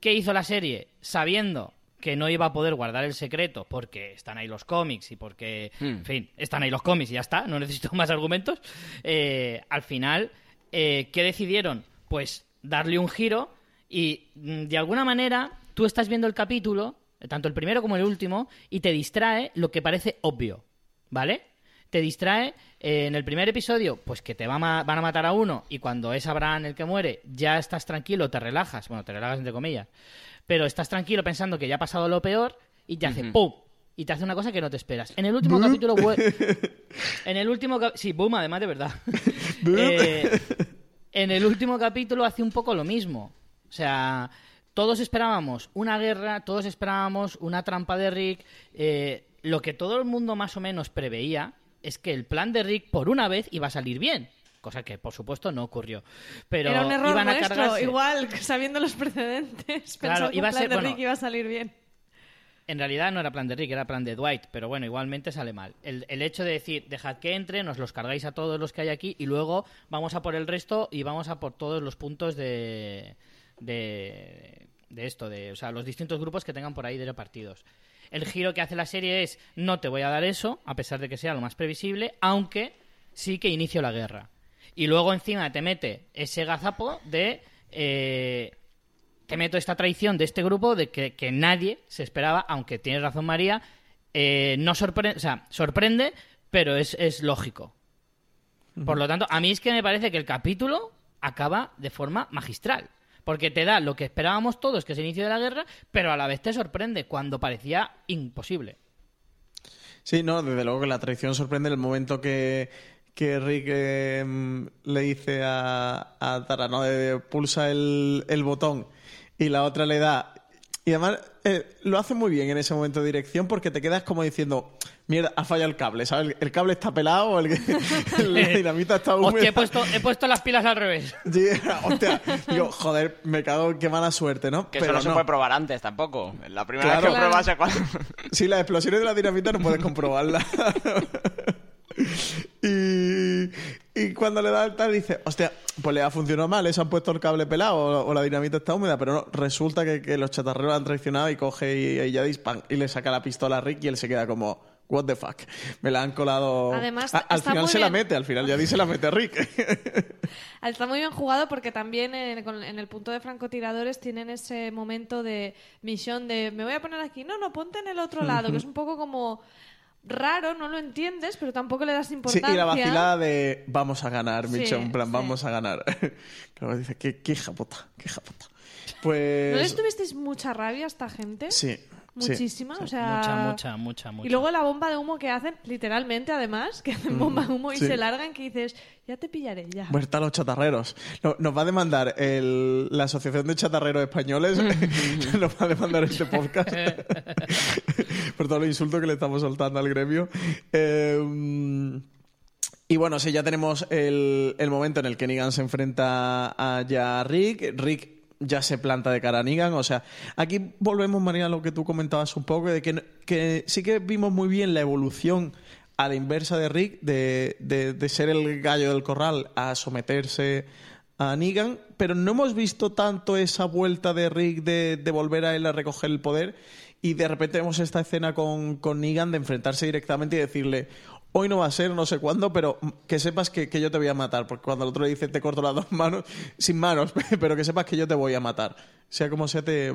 ¿Qué hizo la serie? Sabiendo que no iba a poder guardar el secreto porque están ahí los cómics y porque, en fin, están ahí los cómics y ya está, no necesito más argumentos. eh, al final, eh, ¿qué decidieron? Pues darle un giro y mm, de alguna manera tú estás viendo el capítulo, tanto el primero como el último, y te distrae lo que parece obvio, ¿vale? Te distrae eh, en el primer episodio, pues que te va a van a matar a uno y cuando es Abraham el que muere, ya estás tranquilo, te relajas, bueno, te relajas entre comillas, pero estás tranquilo pensando que ya ha pasado lo peor y te hace ¡pum! Y te hace una cosa que no te esperas. En el último capítulo... en el último... Sí, boom, además de verdad. Eh, en el último capítulo hace un poco lo mismo. O sea, todos esperábamos una guerra, todos esperábamos una trampa de Rick. eh, lo que todo el mundo más o menos preveía es que el plan de Rick por una vez iba a salir bien. Cosa que, por supuesto, no ocurrió. Pero Era un error iban a nuestro, cargarse. igual, sabiendo los precedentes. Claro, Pensó que iba a un plan ser- de bueno, Rick iba a salir bien. En realidad no era plan de Rick, era plan de Dwight, pero bueno, igualmente sale mal. El, el hecho de decir, dejad que entre, nos los cargáis a todos los que hay aquí y luego vamos a por el resto y vamos a por todos los puntos de, de, de esto, de, o sea, los distintos grupos que tengan por ahí de repartidos. El giro que hace la serie es, no te voy a dar eso, a pesar de que sea lo más previsible, aunque sí que inicio la guerra. Y luego encima te mete ese gazapo de... eh, te meto esta traición de este grupo de que, que nadie se esperaba, aunque tienes razón María, eh, no sorprende, o sea, sorprende, pero es, es lógico. Por lo tanto, a mí es que me parece que el capítulo acaba de forma magistral. Porque te da lo que esperábamos todos, que es el inicio de la guerra, pero a la vez te sorprende cuando parecía imposible. Sí, no, desde luego que la traición sorprende en el momento que, que Rick eh, le dice a, a Tara, ¿no? Pulsa el, el botón y la otra le da Y además eh, lo hace muy bien en ese momento de dirección porque te quedas como diciendo, mierda, ha fallado el cable, ¿sabes? El, el cable está pelado o el, la dinamita está húmeda. Hostia, he puesto, he puesto las pilas al revés. Sí, hostia, digo, joder, me cago, qué mala suerte, ¿no? Que eso no se puede probar antes tampoco. La primera Claro. vez que Claro. pruebas es cuando... Sí, las explosiones de la dinamita no puedes comprobarlas. y, y cuando le da el tal dice, hostia, pues le ha funcionado mal, eso han puesto el cable pelado o, o la dinamita está húmeda, pero no, resulta que, que los chatarreros han traicionado y coge y, ya dispan y le saca la pistola a Rick y él se queda como, what the fuck, me la han colado... Además, A- al final se la mete, al final ya se la mete a Rick. Está muy bien jugado porque también en el punto de francotiradores tienen ese momento de misión de me voy a poner aquí, no, no, ponte en el otro lado, que es un poco como raro, no lo entiendes, pero tampoco le das Sí, importancia. y la vacilada de vamos a ganar, Sí, Micho, en plan, sí. vamos a ganar. Claro, dice, qué, qué hija puta, qué hija puta. ¿No Pues... les tuvisteis mucha rabia a esta gente? Sí. Sí. Muchísima, o sea... Mucha, mucha, mucha, mucha. Y luego la bomba de humo que hacen, literalmente además, que hacen bomba de humo y sí. se largan, que dices, ya te pillaré, ya. Muerta a los chatarreros. No- nos va a demandar el- la Asociación de Chatarreros Españoles. nos va a demandar este podcast. por todo el insulto que le estamos soltando al gremio. Eh, y bueno, sí, ya tenemos el, el momento en el que Negan se enfrenta a ya Rick. Rick ya se planta de cara a Negan. O sea, aquí volvemos, María, a lo que tú comentabas un poco, de que, que sí que vimos muy bien la evolución a la inversa de Rick, de, de- de ser el gallo del corral a someterse a Negan, pero no hemos visto tanto esa vuelta de Rick de, de volver a él a recoger el poder y de repente vemos esta escena con, con Negan de enfrentarse directamente y decirle hoy no va a ser, no sé cuándo, pero que sepas que, que yo te voy a matar, porque cuando el otro le dice te corto las dos manos, sin manos, pero que sepas que yo te voy a matar. Sea como sea, te,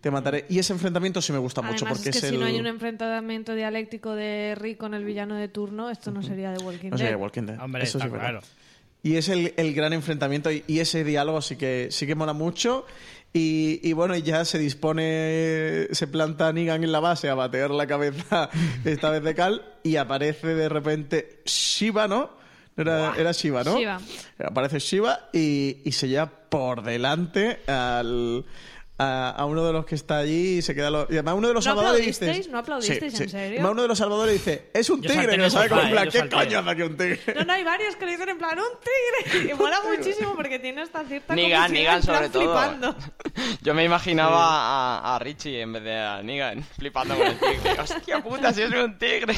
te mataré. Y ese enfrentamiento sí me gusta mucho, porque es que es si el... no hay un enfrentamiento dialéctico de Rick con el villano de turno, esto no sería de Walking No Dead. sé, Walking Dead. Hombre, Eso está sí es verdad. claro. Y es el, el gran enfrentamiento y, y ese diálogo sí que, sí que mola mucho. Y, y bueno, y ya se dispone, se planta Negan en la base a batear la cabeza, esta vez de Cal, y aparece de repente Shiva, ¿no? Era, era Shiva, ¿no? Shiva. Aparece Shiva y, y se lleva por delante al, a, a uno de los que está allí y se queda... lo- y además uno de los ¿No salvadores dice... aplaudisteis? ¿No aplaudisteis, en serio? Además uno de los salvadores dice, es un tigre, que el sabe como en plan, ¿qué coño hace aquí un tigre? No, no, hay varios que lo dicen en plan, ¡un tigre! Y mola muchísimo porque tiene esta cierta Negan, comisión, Negan en plan sobre todo. flipando. Yo me imaginaba a, a Richie en vez de a Negan flipando con el tigre. ¡Hostia puta, si es un tigre!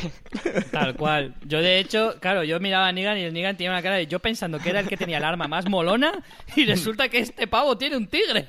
Tal cual. Yo, de hecho, claro, yo miraba a Negan y el Negan tenía una cara de yo pensando que era el que tenía el arma más molona y resulta que este pavo tiene un tigre.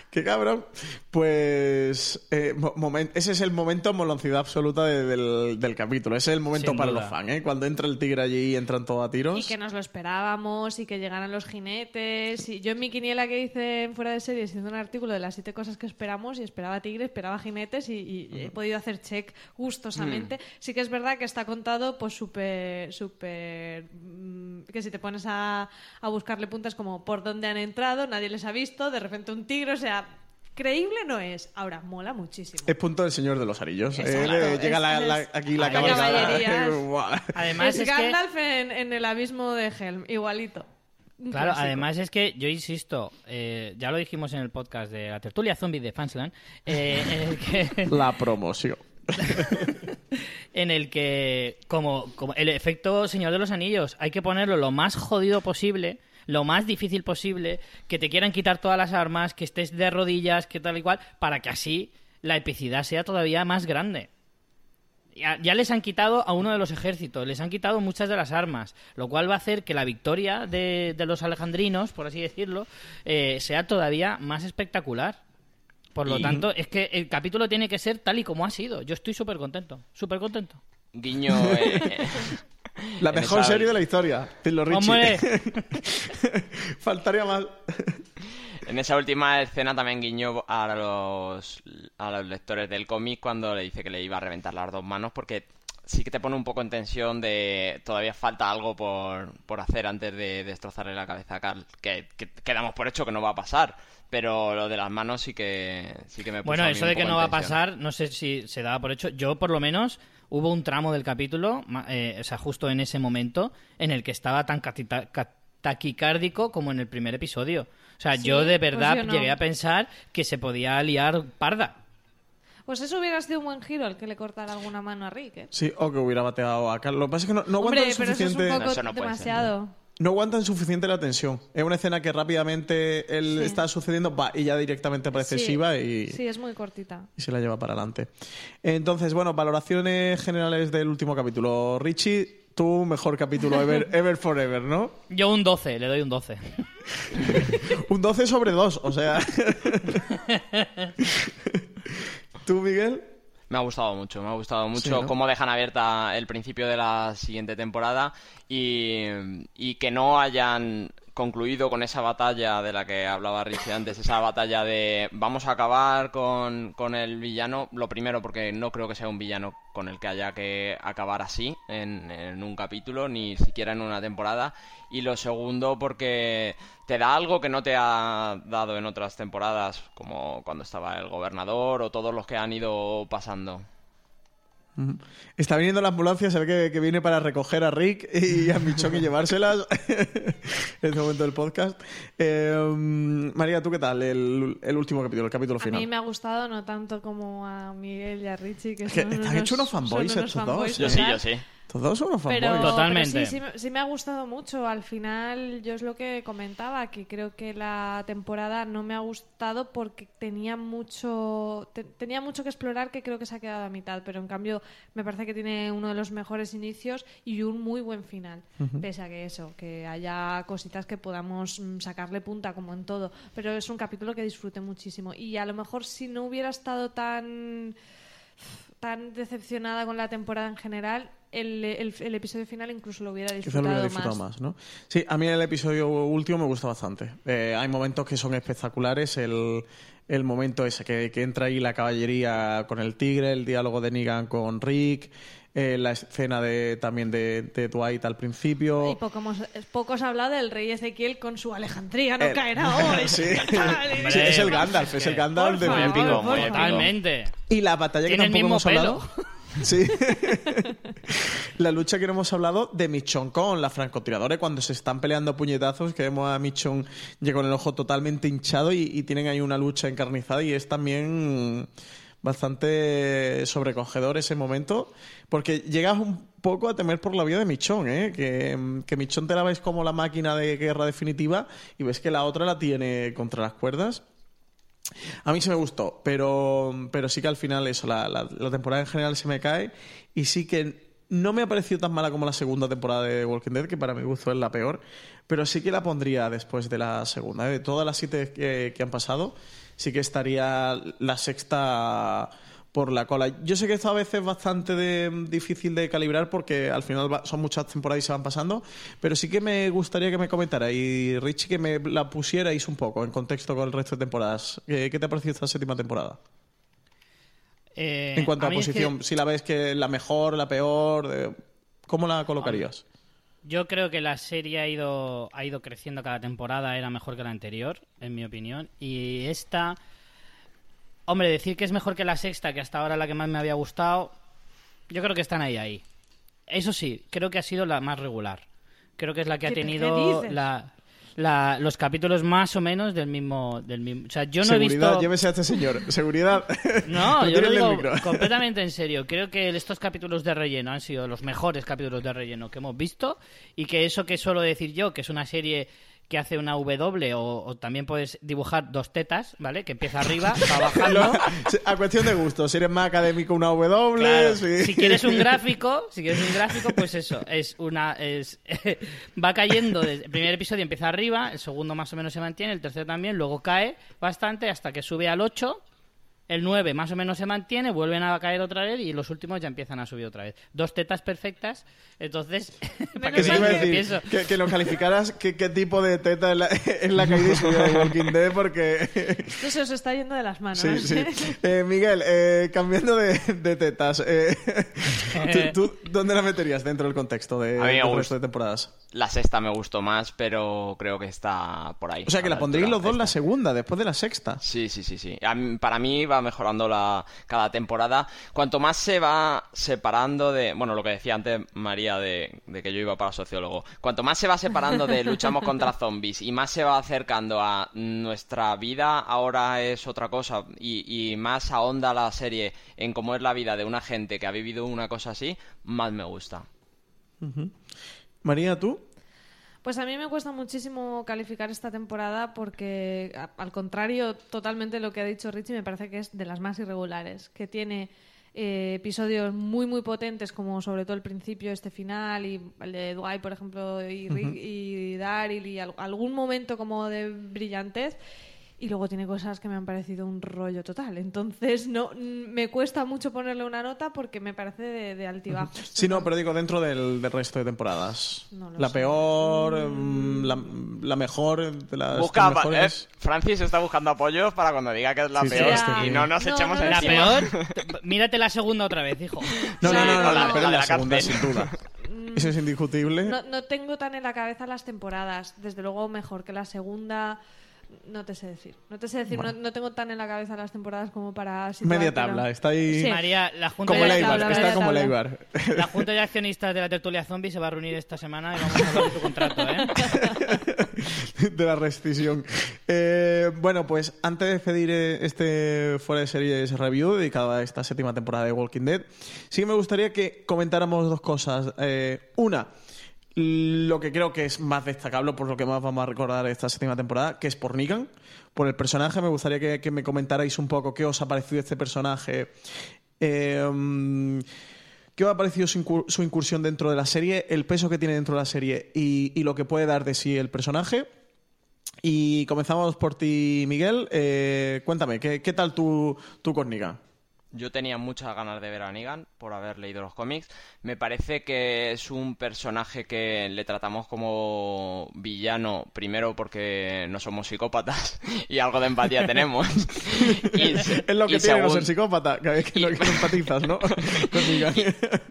Qué cabrón. Pues eh, ese es el momento moloncidad absoluta de- del, del capítulo. Ese es el momento Sin para duda. los fans, ¿eh? Cuando entra el tigre allí y entran todos a tiros. Y que nos lo esperábamos y que llegaran los jinetes. Y yo en mi quiniela que hice en Fuera de Series hice un artículo de las siete cosas que esperamos y esperaba tigre, esperaba jinetes y, y he podido hacer check gustosamente. Sí que es verdad que está contado pues súper, súper... mm, que si te pones a, a buscarle puntas como por dónde han entrado, nadie les ha visto, de repente un tigre, o sea... Creíble no es. Ahora, mola muchísimo. Es punto del Señor de los Anillos. Es Eh, claro, llega es- la- la- aquí la la caballería. Además, es es que... Gandalf en, en el abismo de Helm, igualito. Claro, clásico. además es que yo insisto, eh, ya lo dijimos en el podcast de la tertulia zombie de Fansland, eh, en el que, La promoción. en el que como, como el efecto Señor de los Anillos, hay que ponerlo lo más jodido posible, lo más difícil posible, que te quieran quitar todas las armas, que estés de rodillas, que tal y cual, para que así la epicidad sea todavía más grande. Ya, ya les han quitado a uno de los ejércitos, les han quitado muchas de las armas, lo cual va a hacer que la victoria de, de los alejandrinos, por así decirlo, eh, sea todavía más espectacular. Por lo Y- tanto, es que el capítulo tiene que ser tal y como ha sido. Yo estoy súper contento, súper contento. Guiño. eh, La mejor serie de la historia. Dilo, Richie. Faltaría más. En esa última escena también guiñó a los, a los lectores del cómic cuando le dice que le iba a reventar las dos manos porque sí que te pone un poco en tensión de todavía falta algo por, por hacer antes de destrozarle la cabeza a Carl, que, que quedamos por hecho que no va a pasar, pero lo de las manos sí que, sí que me puso Bueno, a mí eso un de que no va a pasar, no sé si se daba por hecho. Yo, por lo menos, hubo un tramo del capítulo, ma- eh, o sea, justo en ese momento, en el que estaba tan taquicárdico como en el primer episodio. O sea, Sí, yo de pues verdad yo no. llegué a pensar que se podía liar parda. Pues eso hubiera sido un buen giro el que le cortara alguna mano a Rick, ¿eh? Sí, o que hubiera bateado a Carl. Lo que pasa es que no, no Hombre, aguantan pero eso es un suficiente. Eso no ser, demasiado. No aguantan suficiente la tensión. Es una escena que rápidamente él Sí. está sucediendo va, y ya directamente aparece Sí. Shiva y, Sí, es muy cortita. y se la lleva para adelante. Entonces, bueno, valoraciones generales del último capítulo. Richie, tu mejor capítulo ever, ever forever, ¿no? Yo un 12, le doy un 12. Un 12 sobre 2, o sea. ¿Tú, Miguel? Me ha gustado mucho, me ha gustado mucho Sí, ¿no? cómo dejan abierta el principio de la siguiente temporada y, y que no hayan concluido con esa batalla de la que hablaba Richie antes, esa batalla de vamos a acabar con, con el villano, lo primero porque no creo que sea un villano con el que haya que acabar así en, en un capítulo, ni siquiera en una temporada, y lo segundo porque te da algo que no te ha dado en otras temporadas, como cuando estaba el gobernador o todos los que han ido pasando. Está viniendo la ambulancia, se ve que, que viene para recoger a Rick y a Michon y llevárselas en este momento del podcast. Eh, María, ¿tú qué tal? El, el último capítulo, el capítulo A final. mí me ha gustado no tanto como a Miguel y a Richie, que, Es que son están unos, hechos unos fanboys estos dos, ¿eh? Yo sí, yo sí. Todos son unos fanboys. Pero, Totalmente. pero sí, sí, me- sí me ha gustado mucho. Al final, yo es lo que comentaba, que creo que la temporada no me ha gustado porque tenía mucho, te- tenía mucho que explorar que creo que se ha quedado a mitad. Pero en cambio, me parece que tiene uno de los mejores inicios y un muy buen final. Pese a que eso, que haya cositas que podamos mm, sacarle punta, como en todo. Pero es un capítulo que disfruté muchísimo. Y a lo mejor si no hubiera estado tan tan decepcionada con la temporada en general, el, el- el episodio final incluso lo hubiera Quizá lo disfrutado, hubiera disfrutado más. más. ¿no? Sí, a mí el episodio último me gusta bastante. Eh, hay momentos que son espectaculares. El, el momento ese que, que entra ahí la caballería con el tigre, el diálogo de Negan con Rick, eh, la escena de, también de, de Dwight al principio. Y poco hemos, poco se ha hablado del rey Ezequiel con su Alejandría, no El- caerá hoy. Sí. Es el Gandalf, es el Gandalf de. Totalmente. Y la batalla que Tiene tampoco mismo hemos hablado. Sí. la lucha que no hemos hablado de Michon con la francotiradora cuando se están peleando puñetazos, que vemos a Michon ya con el ojo totalmente hinchado y, tienen ahí una lucha encarnizada y es también bastante sobrecogedor ese momento porque llegas un poco a temer por la vida de Michon, ¿eh? que, que Michon te la ves como la máquina de guerra definitiva y ves que la otra la tiene contra las cuerdas. A mí sí me gustó, pero, pero sí que al final eso, la, la- la temporada en general se me cae y sí que no me ha parecido tan mala como la segunda temporada de Walking Dead, que para mi gusto es la peor, pero sí que la pondría después de la segunda. ¿eh? De todas las siete que, que han pasado, sí que estaría la sexta por la cola. Yo sé que esto a veces es bastante de- difícil de calibrar porque al final va- son muchas temporadas y se van pasando, pero sí que me gustaría que me comentara y Richie que me la pusierais un poco en contexto con el resto de temporadas. ¿Qué te ha parecido esta séptima temporada? Eh, en cuanto a, mí es que posición, si la ves que es la mejor, la peor, eh, ¿cómo la colocarías? Yo creo que la serie ha ido, ha ido creciendo cada temporada, era mejor que la anterior, en mi opinión. Y esta. Hombre, decir que es mejor que la sexta, que hasta ahora la que más me había gustado, yo creo que están ahí, ahí. Eso sí, creo que ha sido la más regular. Creo que es la que ha ¿Qué- qué tenido la, la- los capítulos más o menos del mismo, del mismo. O sea, yo no he Seguridad, visto. llévese a este señor. Seguridad. No, yo lo digo completamente en serio. Creo que estos capítulos de relleno han sido los mejores capítulos de relleno que hemos visto y que eso que suelo decir yo, que es una serie que hace una W o, o también puedes dibujar dos tetas, ¿vale? Que empieza arriba, va bajando. A cuestión de gusto, si eres más académico, una W. Claro, sí. Si quieres un gráfico, si quieres un gráfico, pues eso, es una es va cayendo desde el primer episodio empieza arriba, el segundo más o menos se mantiene, el tercero también, luego cae bastante hasta que sube al 8, el 9 más o menos se mantiene, vuelven a caer otra vez y los últimos ya empiezan a subir otra vez. Dos tetas perfectas, entonces para lo que decir, pienso. que, que nos calificaras qué, qué tipo de teta es la, es la caída y subida de Walking Dead, porque... Esto se os está yendo de las manos. Sí, sí. ¿eh? Miguel, eh, cambiando de, de tetas, eh, ¿tú, tú dónde la meterías dentro del contexto de, A mí me del gusta. resto de temporadas? La sexta me gustó más, pero creo que está por ahí. O sea, que la altura pondréis los dos la segunda, después de la sexta. Sí, sí, sí, sí. Mí- para mí va va mejorando la, cada temporada. Cuanto más se va separando de, bueno, lo que decía antes María de, de que yo iba para sociólogo, cuanto más se va separando de luchamos contra zombies y más se va acercando a nuestra vida ahora es otra cosa y, y más ahonda la serie en cómo es la vida de una gente que ha vivido una cosa así, más me gusta. María, ¿tú? Pues a mí me cuesta muchísimo calificar esta temporada porque, a- al contrario, totalmente lo que ha dicho Richie, me parece que es de las más irregulares, que tiene eh, episodios muy, muy potentes, como sobre todo el principio, este final, y el de Dwight, por ejemplo, y, Rick, y Daryl, y al- algún momento como de brillantez, y luego tiene cosas que me han parecido un rollo total. Entonces, no mm, me cuesta mucho ponerle una nota porque me parece de, de altibajos. Sí, no, pero digo dentro del, del resto de temporadas. No lo la sé. peor, mm, la, la mejor de las Busca, mejores. eh, Francis está buscando apoyos para cuando diga que es la Sí, peor sí. y no nos No, echemos no, La encima. peor, mírate la segunda otra vez, hijo. No, no, no, no, la- la, la la, la segunda, cárcel. sin duda. Eso es indiscutible. No, no tengo tan en la cabeza las temporadas. Desde luego mejor que la segunda. No te sé decir. No te sé decir. No, no tengo tan en la cabeza las temporadas como para situar, Media pero- tabla, está ahí Sí. María, la Junta, como tabla, está como la Junta de Accionistas de la Tertulia Zombie se va a reunir esta semana y vamos a hablar de tu contrato, ¿eh? de la rescisión. Eh, bueno, pues antes de despedir eh, este fuera de series review dedicado a esta séptima temporada de Walking Dead, sí que me gustaría que comentáramos dos cosas. Eh, una, lo que creo que es más destacable, por lo que más vamos a recordar esta séptima temporada, que es por Negan. Por el personaje, me gustaría que, me comentarais un poco qué os ha parecido este personaje. Mm, ¿Qué os ha parecido su, incur- su incursión dentro de la serie, el peso que tiene dentro de la serie y, lo que puede dar de sí el personaje? Y comenzamos por ti, Miguel. Eh, cuéntame, ¿qué, tal tu, tu con? Yo tenía muchas ganas de ver a Negan por haber leído los cómics. Me parece que es un personaje que le tratamos como villano, primero porque no somos psicópatas y algo de empatía tenemos. Y Es lo que y tiene no segun- ser psicópata, que, que, no- que no empatizas, ¿no? Con Negan.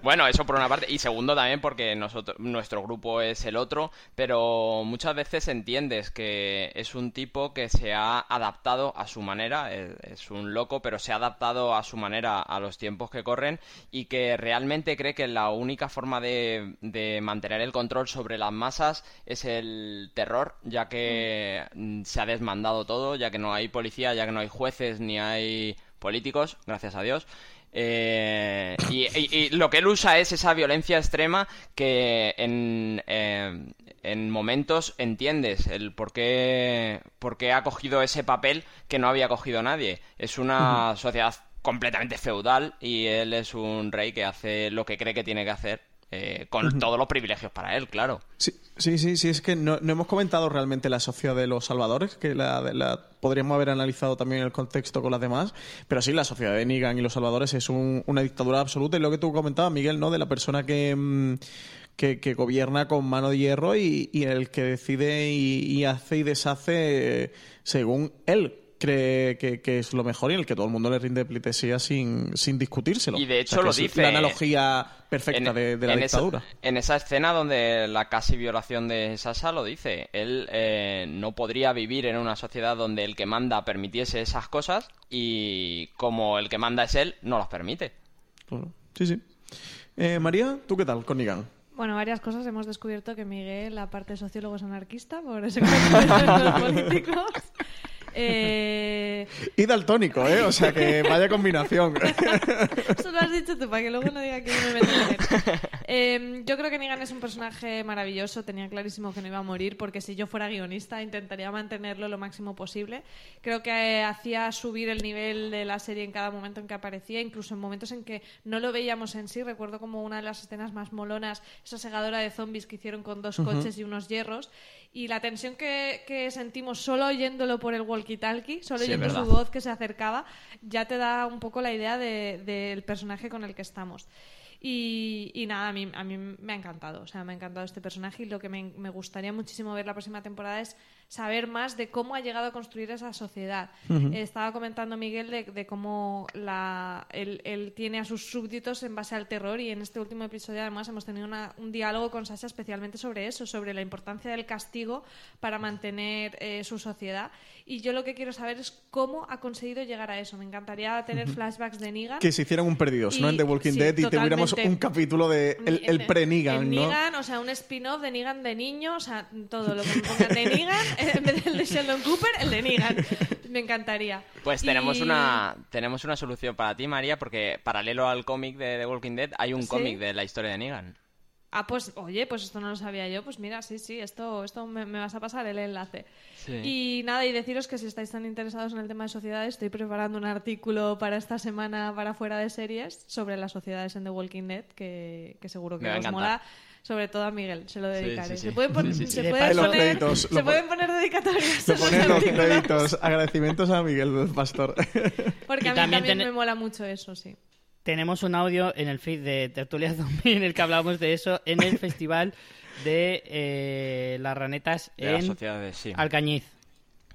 Bueno, eso por una parte. Y segundo también porque nosotros, nuestro grupo es el otro, pero muchas veces entiendes que es un tipo que se ha adaptado a su manera, es, es un loco, pero se ha adaptado a su manera a los tiempos que corren y que realmente cree que la única forma de, de mantener el control sobre las masas es el terror, ya que mm, se ha desmandado todo, ya que no hay policía, ya que no hay jueces ni hay políticos, gracias a Dios. Eh, y, y- y lo que él usa es esa violencia extrema que en, eh, en momentos entiendes el por qué, por qué ha cogido ese papel que no había cogido nadie. Es una sociedad completamente feudal y él es un rey que hace lo que cree que tiene que hacer eh, con todos los privilegios para él, claro. Sí, sí, sí, sí, es que no, no hemos comentado realmente la sociedad de los salvadores, que la, la- podríamos haber analizado también el contexto con las demás, pero sí, la sociedad de Negan y los salvadores es un- una dictadura absoluta, y lo que tú comentabas, Miguel, ¿no? De la persona que... mm, que, que gobierna con mano de hierro y, y el que decide y, y hace y deshace eh, según él cree que, que es lo mejor y en el que todo el mundo le rinde pleitesía sin, sin discutírselo. Y de O sea, hecho lo es dice, La analogía perfecta en- de, de la en dictadura. Esa, en esa escena donde la casi violación de Sasha lo dice, él eh, no podría vivir en una sociedad donde el que manda permitiese esas cosas y como el que manda es él, no las permite. Claro. Sí, sí. Eh, María, ¿tú qué tal con Negan? Bueno, varias cosas. Hemos descubierto que Miguel, la parte de sociólogo, es anarquista, por ese los políticos. Eh, Y daltónico, ¿eh? O sea que vaya combinación. Eso lo has dicho tú, para que luego no diga que yo me meto en. Eh, yo creo que Negan es un personaje maravilloso. Tenía clarísimo que no iba a morir, porque si yo fuera guionista intentaría mantenerlo lo máximo posible. Creo que eh, hacía subir el nivel de la serie en cada momento en que aparecía, incluso en momentos en que no lo veíamos en sí. Recuerdo como una de las escenas más molonas, esa segadora de zombies que hicieron con dos coches y unos hierros. Y la tensión que, que sentimos solo oyéndolo por el walkie-talkie, solo Sí, oyendo su voz que se acercaba, ya te da un poco la idea de- del personaje con el que estamos. Y, y nada, a mí, a mí me ha encantado. O sea, me ha encantado este personaje y lo que me, me gustaría muchísimo ver la próxima temporada es saber más de cómo ha llegado a construir esa sociedad. Eh, estaba comentando Miguel de, de cómo la, él, él tiene a sus súbditos en base al terror y en este último episodio además hemos tenido una- un diálogo con Sasha especialmente sobre eso, sobre la importancia del castigo para mantener eh, su sociedad. Y yo lo que quiero saber es cómo ha conseguido llegar a eso. Me encantaría tener flashbacks de Negan. Que se hicieran un perdidos, ¿no? En The Walking sí, Dead y tuviéramos un capítulo de el, el En- pre-Negan. Negan, o sea, un spin-off de Negan de niño, o sea, todo lo que me pongan de Negan, en vez del de Sheldon Cooper, el de Negan. Me encantaría. Pues tenemos Y- una tenemos una solución para ti, María, porque paralelo al cómic de The Walking Dead hay un ¿Sí? cómic de la historia de Negan. Ah, pues, oye, pues esto no lo sabía yo. Pues mira, sí, sí, esto, esto me, me vas a pasar el enlace. Y nada, y deciros que si estáis tan interesados en el tema de sociedades, estoy preparando un artículo para esta semana para fuera de series sobre las sociedades en The Walking Dead, que, que seguro que Me os mola. Sobre todo a Miguel, se lo dedicaré. sí, sí. Se pueden, pon- Sí, sí, sí. se De pueden Los poner, créditos, se pueden pon- poner dedicatorias. Se los ponen los créditos. Agradecimientos a Miguel del Pastor. Porque Y a mí también también ten- me mola mucho eso, sí. Tenemos un audio en el feed de Tertulia Zombie en el que hablamos de eso en el festival de eh, las ranetas De en sociedades, sí. Alcañiz.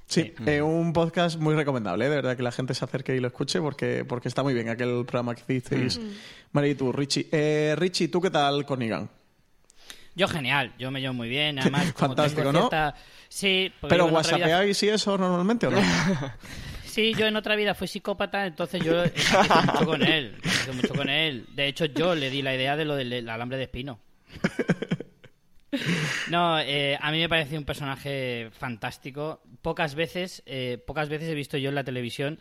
Sí, eh, un podcast muy recomendable, ¿eh? de verdad que la gente se acerque y lo escuche porque, porque está muy bien aquel programa que hicisteis. María y tú, Richie. Eh, Richie, ¿tú qué tal con Negan? Yo genial, yo me llevo muy bien, además Fantástico, ¿no? cierta- Sí, ¿Pero otra vida- whatsappeáis y eso normalmente o no? Sí, yo en otra vida fui psicópata, entonces yo empecé mucho con él. empecé mucho con él. De hecho, yo le di la idea de lo del alambre de espino. No, eh, a mí me parece un personaje fantástico. Pocas veces, eh, pocas veces he visto yo en la televisión,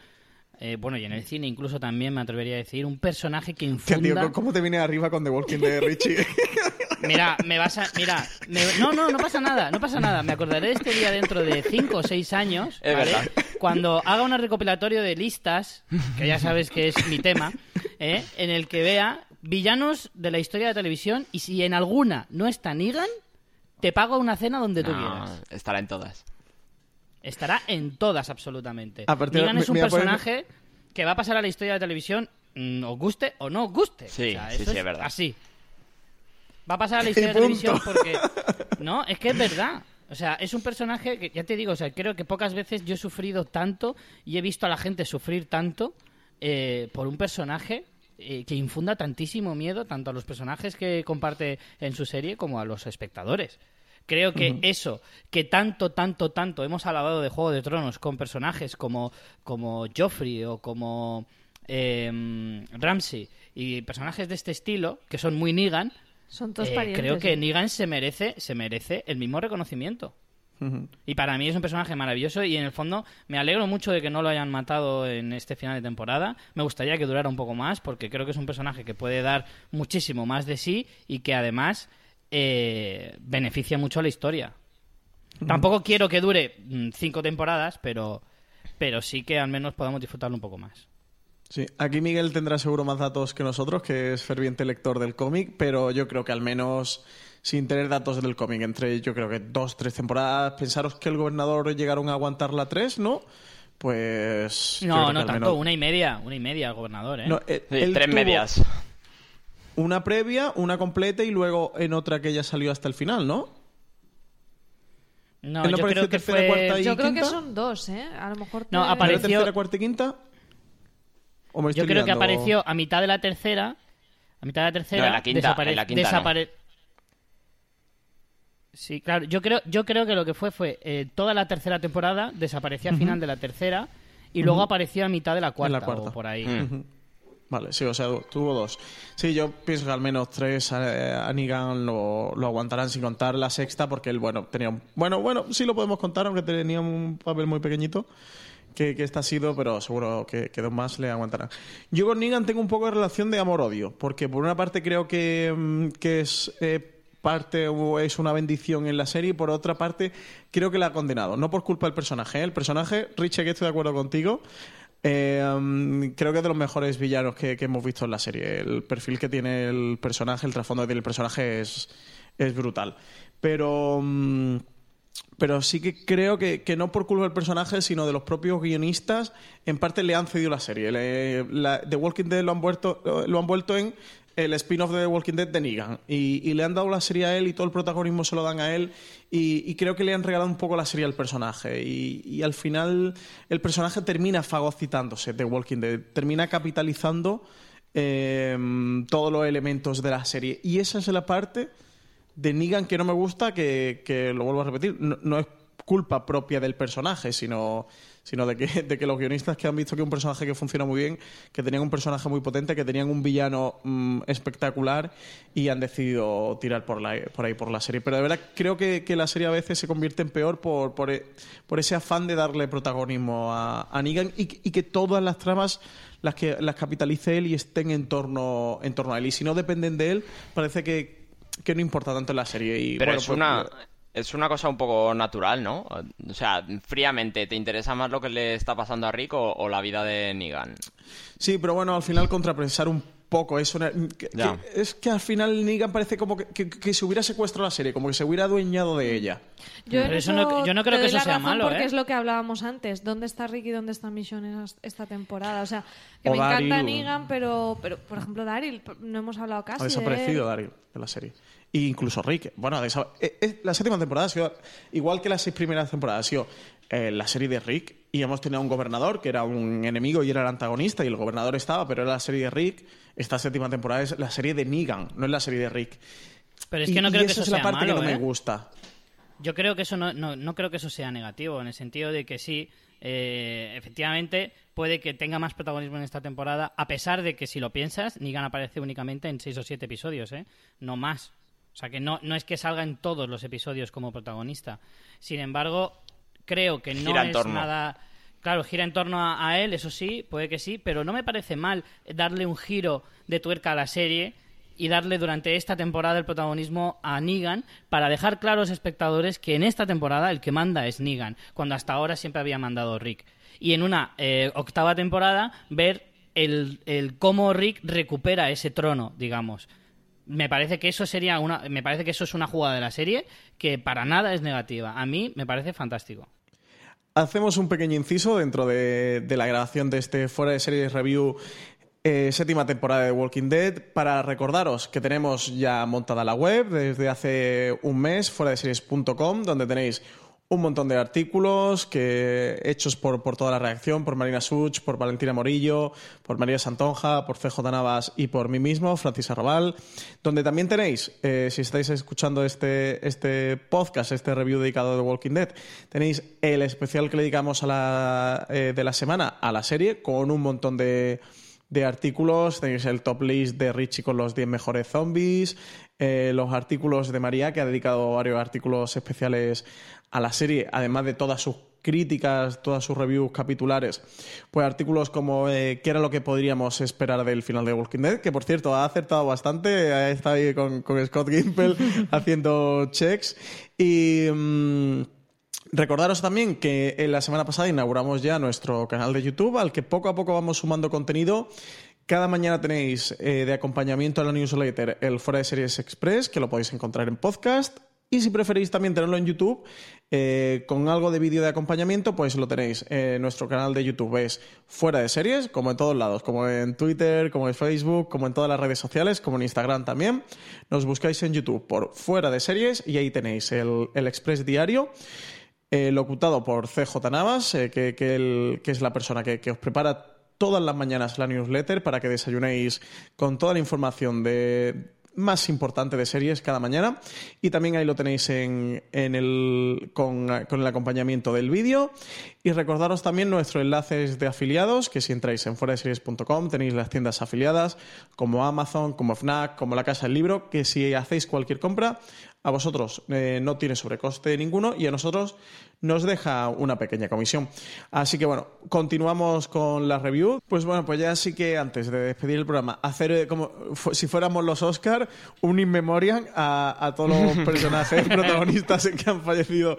eh, bueno, y en el cine incluso también me atrevería a decir, un personaje que Hostia, tío, infunda... ¿cómo te viene arriba con The Walking Dead, Richie? Mira, me vas a. Mira, me- no, no, no pasa nada, no pasa nada. Me acordaré de este día dentro de 5 o 6 años. Es ¿vale? verdad. Cuando haga un recopilatorio de listas, que ya sabes que es mi tema, ¿eh? en el que vea villanos de la historia de la televisión y si en alguna no está Negan, te pago una cena donde tú No, quieras. estará en todas. Estará en todas, absolutamente. Negan es un poner- personaje que va a pasar a la historia de la televisión, mm, os guste o no os guste. Sí, O sea, sí, eso sí, es verdad. Así. Va a pasar a la historia de televisión porque... No, es que es verdad. O sea, es un personaje que, ya te digo, o sea, creo que pocas veces yo he sufrido tanto y he visto a la gente sufrir tanto eh, por un personaje eh, que infunda tantísimo miedo tanto a los personajes que comparte en su serie como a los espectadores. Creo que eso, que tanto, tanto, tanto hemos alabado de Juego de Tronos con personajes como, como Joffrey o como eh, Ramsey y personajes de este estilo, que son muy Negan, Son todos eh, parientes. creo que ¿eh? Negan se merece, se merece el mismo reconocimiento. Y para mí es un personaje maravilloso y en el fondo me alegro mucho de que no lo hayan matado en este final de temporada. Me gustaría que durara un poco más porque creo que es un personaje que puede dar muchísimo más de sí y que además eh, beneficia mucho a la historia. Tampoco quiero que dure mm, cinco temporadas, pero, pero sí que al menos podamos disfrutarlo un poco más. Sí, aquí Miguel tendrá seguro más datos que nosotros, que es ferviente lector del cómic, pero yo creo que al menos sin tener datos del cómic, entre yo creo que dos, tres temporadas, pensaros que el gobernador llegaron a aguantar la tres, ¿no? Pues... No, no tanto, menos- una y media, una y media al gobernador, ¿eh? No, eh, Sí, tres medias. Una previa, una completa y luego en otra que ya salió hasta el final, ¿no? No, ¿Él no yo apareció creo que tercera, fue... cuarta y Yo creo que son dos, ¿eh? A lo mejor... No, te- ¿Era apareció- tercera, cuarta y quinta? ¿O me Yo creo que apareció a mitad de la tercera. A mitad de la tercera. No, en la quinta, desapare- en la quinta no. desapare- Sí, claro. Yo creo, yo creo que lo que fue fue eh, toda la tercera temporada desaparecía al final de la tercera y luego apareció a mitad de la cuarta, la cuarta. o por ahí. Mm. Vale, sí, o sea, tuvo dos. Sí, yo pienso que al menos tres eh, a Negan lo, lo aguantarán sin contar la sexta, porque él, bueno, tenía un... Bueno, bueno, sí lo podemos contar, aunque tenía un papel muy pequeñito, que, este ha sido, pero seguro que, dos más le aguantarán. Yo con Negan tengo un poco de relación de amor-odio, porque por una parte creo que, mm, que es... eh, parte es una bendición en la serie y por otra parte creo que la ha condenado no por culpa del personaje ¿eh? el personaje Richie que estoy de acuerdo contigo eh, um, creo que es de los mejores villanos que, que hemos visto en la serie. El perfil que tiene el personaje, el trasfondo del personaje es, es brutal. Pero, um, pero sí que creo que, que no por culpa del personaje, sino de los propios guionistas, en parte le han cedido la serie. Le- The Walking Dead lo han, vuelto, lo han vuelto en el spin-off de The Walking Dead de Negan. Y, y le han dado la serie a él y todo el protagonismo se lo dan a él. Y, creo que le han regalado un poco la serie al personaje. Y, y al final el personaje termina fagocitándose de Walking Dead. Termina capitalizando eh, todos los elementos de la serie. Y esa es la parte de Negan que no me gusta, que, que lo vuelvo a repetir. No, es culpa propia del personaje, sino sino de que, de que los guionistas que han visto que un personaje que funciona muy bien, que tenían un personaje muy potente, que tenían un villano mm, espectacular y han decidido tirar por, la, por ahí por la serie. Pero de verdad creo que, que la serie a veces se convierte en peor por, por, e- por ese afán de darle protagonismo a, a Negan y, y que todas las tramas las que las capitalice él y estén en torno, en torno a él. Y si no dependen de él, parece que, que no importa tanto en la serie. Y, Pero bueno, es pues, una es una cosa un poco natural, ¿no? O sea, fríamente, ¿te interesa más lo que le está pasando a Rick o, o la vida de Negan? Sí, pero bueno, al final contrapensar un poco eso. que- Ya. que- es que al final Negan parece como que, que- que se hubiera secuestrado la serie, como que se hubiera adueñado de ella. Yo, eso no- yo no creo que eso sea malo, Porque ¿eh? es lo que hablábamos antes. ¿Dónde está Rick y dónde está Mission esta temporada? O sea, que O me encanta. Negan, pero, pero, por ejemplo, Daryl, no hemos hablado casi Ha de desaparecido él. Daryl de la serie. Y incluso Rick. Bueno, desa- eh, eh, la séptima temporada ha sido, igual que las seis primeras temporadas, ha sido eh, la serie de Rick. Y hemos tenido un gobernador que era un enemigo y era el antagonista, y el gobernador estaba, pero era la serie de Rick. Esta séptima temporada es la serie de Negan, no es la serie de Rick. Pero es Y- que no y creo que eso es la sea parte malo, que no ¿eh? me gusta. Yo creo que eso no, no, no creo que eso sea negativo, en el sentido de que sí, eh, efectivamente, puede que tenga más protagonismo en esta temporada, a pesar de que si lo piensas, Negan aparece únicamente en seis o siete episodios, ¿eh? No más. O sea que no, no es que salga en todos los episodios como protagonista. Sin embargo, creo que no es torno. nada. Claro, gira en torno a, a él, eso sí, puede que sí, pero no me parece mal darle un giro de tuerca a la serie y darle durante esta temporada el protagonismo a Negan para dejar claro a los espectadores que en esta temporada el que manda es Negan, cuando hasta ahora siempre había mandado Rick. Y en una eh, octava temporada ver el, el cómo Rick recupera ese trono, digamos. Me parece que eso sería una, me parece que eso es una jugada de la serie que para nada es negativa. A mí me parece fantástico. Hacemos un pequeño inciso dentro de, la grabación de este Fuera de Series Review eh, séptima temporada de Walking Dead para recordaros que tenemos ya montada la web desde hace un mes, fuera de series.com, donde tenéis un montón de artículos que hechos por, por toda la reacción, por Marina Such, por Valentina Morillo, por María Santonja, por CJ Navas y por mí mismo, Francis Arrabal, donde también tenéis, eh, si estáis escuchando este, este podcast, este review dedicado a The Walking Dead, tenéis el especial que le dedicamos a la, eh, de la semana a la serie con un montón de, de artículos, tenéis el top list de Richie con los 10 mejores zombies, eh, los artículos de María, que ha dedicado varios artículos especiales a la serie, además de todas sus críticas, todas sus reviews capitulares, pues artículos como eh, qué era lo que podríamos esperar del final de Walking Dead, que por cierto ha acertado bastante, ha estado ahí con, con Scott Gimple haciendo checks. Y... mm, Recordaros también que en la semana pasada inauguramos ya nuestro canal de YouTube, al que poco a poco vamos sumando contenido. Cada mañana tenéis eh, de acompañamiento a la newsletter el Fuera de Series Express, que lo podéis encontrar en podcast. Y si preferís también tenerlo en YouTube, eh, con algo de vídeo de acompañamiento, pues lo tenéis en nuestro canal de YouTube. Es Fuera de Series, como en todos lados, como en Twitter, como en Facebook, como en todas las redes sociales, como en Instagram también. Nos buscáis en YouTube por Fuera de Series y ahí tenéis el, Express diario eh, locutado por CJ Navas, eh, que es la persona que, que os prepara todas las mañanas la newsletter para que desayunéis con toda la información de más importante de series cada mañana. Y también ahí lo tenéis en, en el, con, con el acompañamiento del vídeo. Y recordaros también nuestros enlaces de afiliados que si entráis en fueradeseries.com tenéis las tiendas afiliadas como Amazon, como Fnac, como la Casa del Libro que si hacéis cualquier compra a vosotros eh, no tiene sobrecoste ninguno y a nosotros nos deja una pequeña comisión. Así que bueno, continuamos con la review. Pues bueno, pues ya sí que antes de despedir el programa, hacer eh, como si fuéramos los Oscar, un in memoriam a, a todos los personajes protagonistas que han fallecido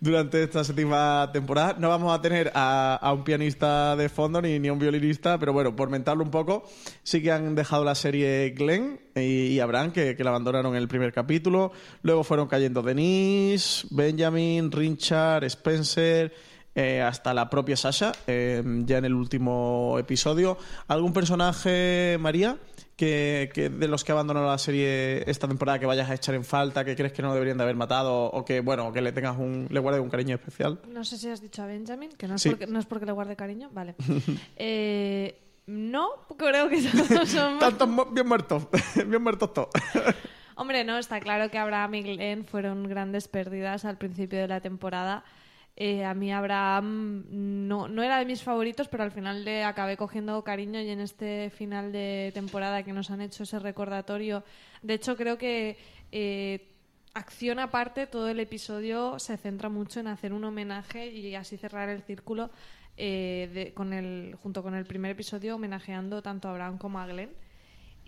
durante esta séptima temporada. No vamos a tener a, a un pianista de fondo ni, ni a un violinista, pero bueno, por mentarlo un poco, sí que han dejado la serie Glenn y, Abraham, que, que la abandonaron en el primer capítulo. Luego fueron cayendo Denise, Benjamin, Richard, Spencer, eh, hasta la propia Sasha, eh, ya en el último episodio. ¿Algún personaje, María, que, que de los que abandonó la serie esta temporada que vayas a echar en falta, que crees que no deberían de haber matado o que, bueno, que le tengas un, le guardes un cariño especial? No sé si has dicho a Benjamin, que no es, Sí. porque, no es porque le guarde cariño. Vale. Eh, no, creo que todos son... Tantos bien muertos, bien muertos todos. Hombre, no, está claro que Abraham y Glenn fueron grandes pérdidas al principio de la temporada. Eh, a mí Abraham no, no era de mis favoritos, pero al final le acabé cogiendo cariño y en este final de temporada que nos han hecho ese recordatorio. De hecho, creo que eh, acción aparte, todo el episodio se centra mucho en hacer un homenaje y así cerrar el círculo eh, de- con el, junto con el primer episodio, homenajeando tanto a Abraham como a Glenn.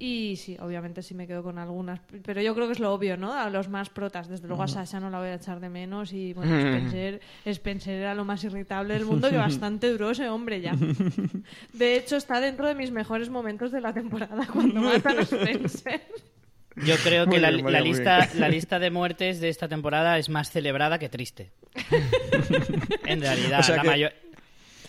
Y sí, obviamente sí me quedo con algunas, pero yo creo que es lo obvio, ¿no? A los más protas. Desde luego a Sasha no la voy a echar de menos y bueno, Spencer, Spencer era lo más irritable del mundo que bastante duró ese hombre ya. De hecho, está dentro de mis mejores momentos de la temporada cuando matan a Spencer. Yo creo que la, lista, bien. la lista de muertes de esta temporada es más celebrada que triste. en realidad, O sea la que- mayor...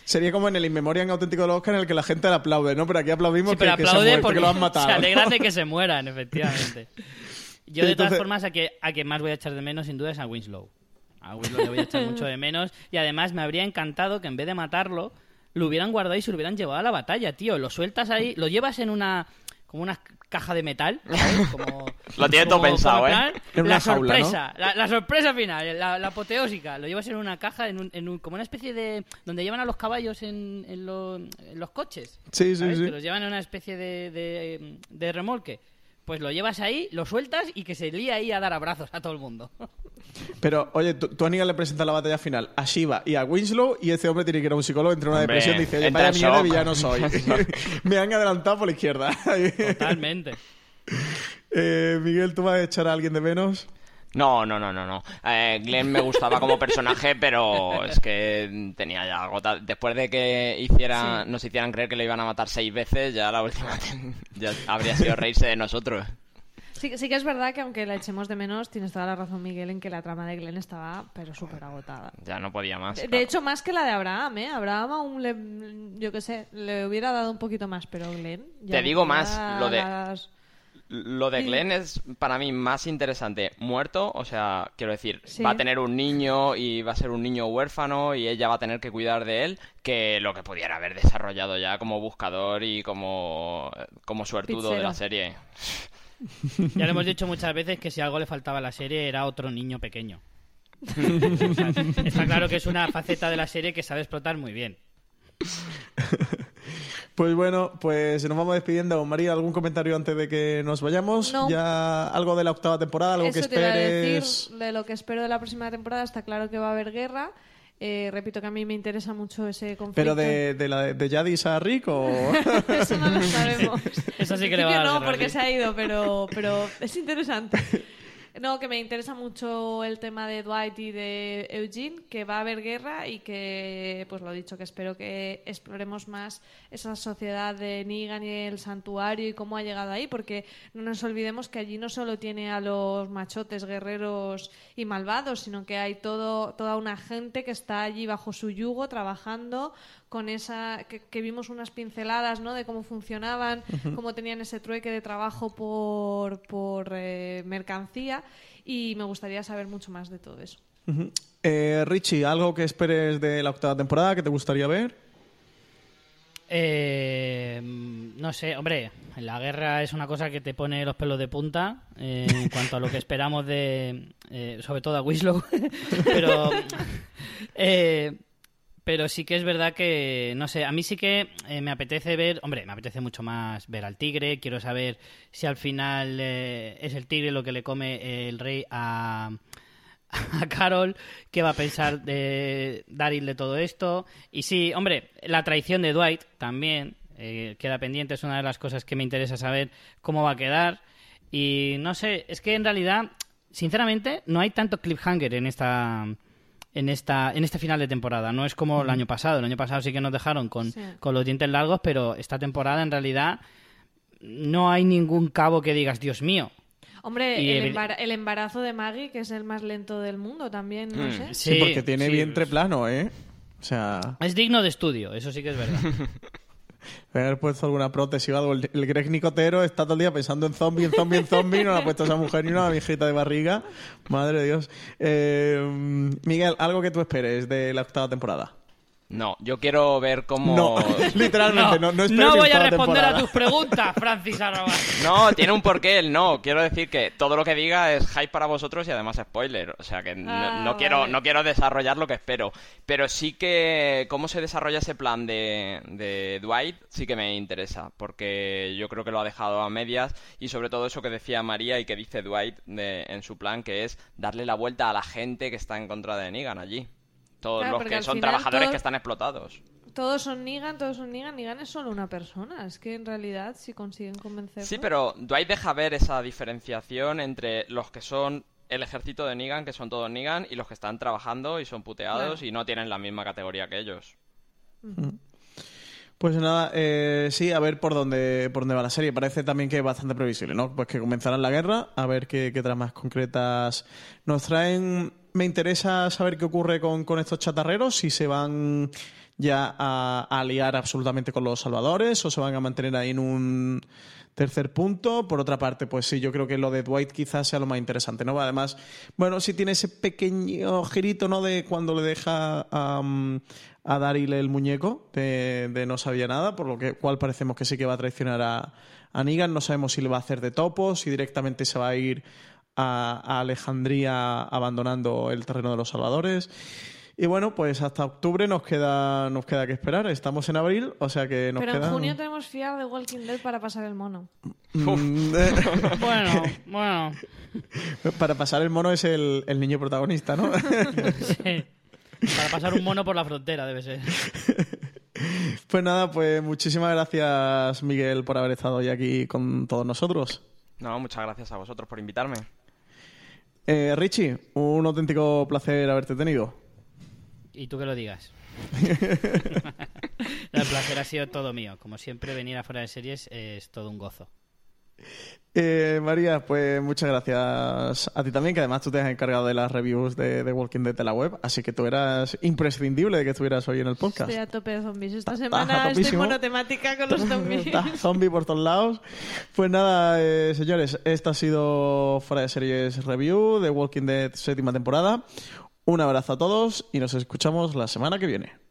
Sería como en el In Memoriam auténtico de los Oscar en el que la gente le aplaude, ¿no? Pero aquí aplaudimos Sí, pero que, que se aplaude muerto, porque que lo han matado. se alegran ¿no? de que se mueran, efectivamente. Yo, de todas entonces- formas, a, que, a quien más voy a echar de menos, sin duda, es a Winslow. A Winslow le voy a echar mucho de menos. Y además, me habría encantado que en vez de matarlo, lo hubieran guardado y se lo hubieran llevado a la batalla, tío. Lo sueltas ahí, lo llevas en una. Como una caja de metal. ¿sabes? Como, Lo tiene todo como- pensado, ¿eh? plan, En una la jaula, ¿no? sorpresa, la, la sorpresa final, la, la apoteósica. Lo llevas en una caja, en un, en un- como una especie de. donde llevan a los caballos en, en, lo- en los coches. Sí, sí, ¿sabes? sí. Que los llevan en una especie de, de, de remolque. Pues lo llevas ahí, lo sueltas y que se lía ahí a dar abrazos a todo el mundo. Pero, oye, tú, tú a Negan le presentas la batalla final a Shiva y a Winslow y ese hombre tiene que ir a un psicólogo, entra en una Hombre, depresión y dice, oye, vaya mierda de villano soy. Me han adelantado por la izquierda. Totalmente. Eh, Miguel, ¿tú vas a echar a alguien de menos? No, no, no, no, no. Eh, Glenn me gustaba como personaje, pero es que tenía ya agotado. Después de que hiciera, nos hicieran creer que le iban a matar seis veces, ya la última ya habría sido reírse de nosotros. Sí, sí que es verdad que aunque la echemos de menos, tienes toda la razón, Miguel, en que la trama de Glenn estaba pero súper agotada. Ya no podía más. De, hecho, más que la de Abraham, ¿eh? Abraham aún le, yo qué sé, le hubiera dado un poquito más, pero Glenn... ya Te digo más, lo de- las- Lo de Glenn es para mí más interesante muerto, o sea, quiero decir, Sí. va a tener un niño y va a ser un niño huérfano y ella va a tener que cuidar de él, que lo que pudiera haber desarrollado ya como buscador y como, como suertudo de la serie. Ya lo hemos dicho muchas veces que si algo le faltaba a la serie era otro niño pequeño. O sea, está claro que es una faceta de la serie que sabe explotar muy bien. Pues bueno, pues nos vamos despidiendo. María, ¿algún comentario antes de que nos vayamos? No. ¿Ya algo de la octava temporada? ¿Algo Eso que te iba a esperes? decir, de lo que espero de la próxima temporada, está claro que va a haber guerra. Eh, repito que a mí me interesa mucho ese conflicto. ¿Pero de, de, la, de Jadis a Rick o...? Eso no lo sabemos. Eso sí que le va a no, porque se ha ido, pero, pero es interesante. No, que me interesa mucho el tema de Dwight y de Eugene, que va a haber guerra y que, pues lo dicho, que espero que exploremos más esa sociedad de Negan y el santuario y cómo ha llegado ahí, porque no nos olvidemos que allí no solo tiene a los machotes, guerreros y malvados, sino que hay todo, toda una gente que está allí bajo su yugo trabajando con esa que, que vimos unas pinceladas ¿no? de cómo funcionaban, cómo tenían ese trueque de trabajo por, por eh, mercancía y me gustaría saber mucho más de todo eso. Eh, Richie, ¿algo que esperes de la octava temporada que te gustaría ver? Eh, no sé, hombre, la guerra es una cosa que te pone los pelos de punta eh, en cuanto a lo que esperamos de, eh, sobre todo a Winslow, pero, eh, pero sí que es verdad que, no sé, a mí sí que eh, me apetece ver, hombre, me apetece mucho más ver al tigre, quiero saber si al final eh, es el tigre lo que le come el rey a a Carol qué va a pensar de Daryl de todo esto. Y sí, hombre, la traición de Dwight también eh, queda pendiente, es una de las cosas que me interesa saber cómo va a quedar. Y no sé, es que en realidad, sinceramente, no hay tanto cliffhanger en esta. En, esta, en este final de temporada. No es como el año pasado. El año pasado sí que nos dejaron con, Sí. con los dientes largos, pero esta temporada en realidad no hay ningún cabo que digas, Dios mío, Hombre, Y el, embara- el embarazo de Maggie, que es el más lento del mundo también, no Mm. sé. Sí, porque tiene sí, vientre plano, ¿eh? O sea... Es digno de estudio, eso sí que es verdad. haber puesto alguna prótesis o algo. El, el Greg Nicotero está todo el día pensando en zombie, en zombie, en zombie. No le ha puesto esa mujer ni una viejita de barriga. Madre de Dios. Eh, Miguel, algo que tú esperes de la octava temporada. No, yo quiero ver cómo... No, literalmente, no, no, no ni voy a responder a tus preguntas, Francis Arrabal. No, tiene un porqué el no. Quiero decir que todo lo que diga es hype para vosotros y además spoiler. O sea que no, Ah, no quiero, vale. no quiero desarrollar lo que espero. Pero sí que cómo se desarrolla ese plan de, de Dwight sí que me interesa. Porque yo creo que lo ha dejado a medias. Y sobre todo eso que decía María y que dice Dwight de- en su plan, que es darle la vuelta a la gente que está en contra de Negan allí. Todos Claro, los que son trabajadores todo- que están explotados. Todos son Negan, todos son Negan. Negan es solo una persona. Es que en realidad, si consiguen convencerlo... Sí, pero Dwight deja ver esa diferenciación entre los que son el ejército de Negan, que son todos Negan, y los que están trabajando y son puteados Claro. y no tienen la misma categoría que ellos. Pues nada, eh, sí, a ver por dónde, por dónde va la serie. Parece también que es bastante previsible, ¿no? Pues que comenzarán la guerra, a ver qué, qué tramas concretas nos traen. Me interesa saber qué ocurre con, con estos chatarreros, si se van ya a, a aliar absolutamente con los salvadores o se van a mantener ahí en un tercer punto. Por otra parte, pues sí, yo creo que lo de Dwight quizás sea lo más interesante, ¿no? Además, bueno, sí tiene ese pequeño girito, ¿no? De cuando le deja a, Daryl el muñeco, de, de no sabía nada, por lo que cual parecemos que sí que va a traicionar a, a Negan. No sabemos si le va a hacer de topo, si directamente se va a ir a, a Alejandría abandonando el terreno de los salvadores. Y bueno, pues hasta octubre nos queda, nos queda que esperar. Estamos en abril, o sea que nos Pero en junio tenemos fiar de Walking Dead para pasar el mono. Mm, eh, Bueno, bueno. Para pasar el mono es el, el niño protagonista, ¿no? sí. Para pasar un mono por la frontera debe ser. pues nada, pues muchísimas gracias, Miguel, por haber estado hoy aquí con todos nosotros. No, muchas gracias a vosotros por invitarme. Eh, Richie, un auténtico placer haberte tenido. Y tú que lo digas. El placer ha sido todo mío. Como siempre, venir a fuera de series es todo un gozo. Eh, María, pues muchas gracias a ti también, que además tú te has encargado de las reviews de, de Walking Dead de la web, así que tú eras imprescindible de que estuvieras hoy en el podcast. Estoy a tope de zombies. Esta Está- semana estoy monotemática con los zombies. Zombie por todos lados. Pues nada, eh, señores, esta ha sido Fuera de Series Review de Walking Dead séptima temporada. Un abrazo a todos y nos escuchamos la semana que viene.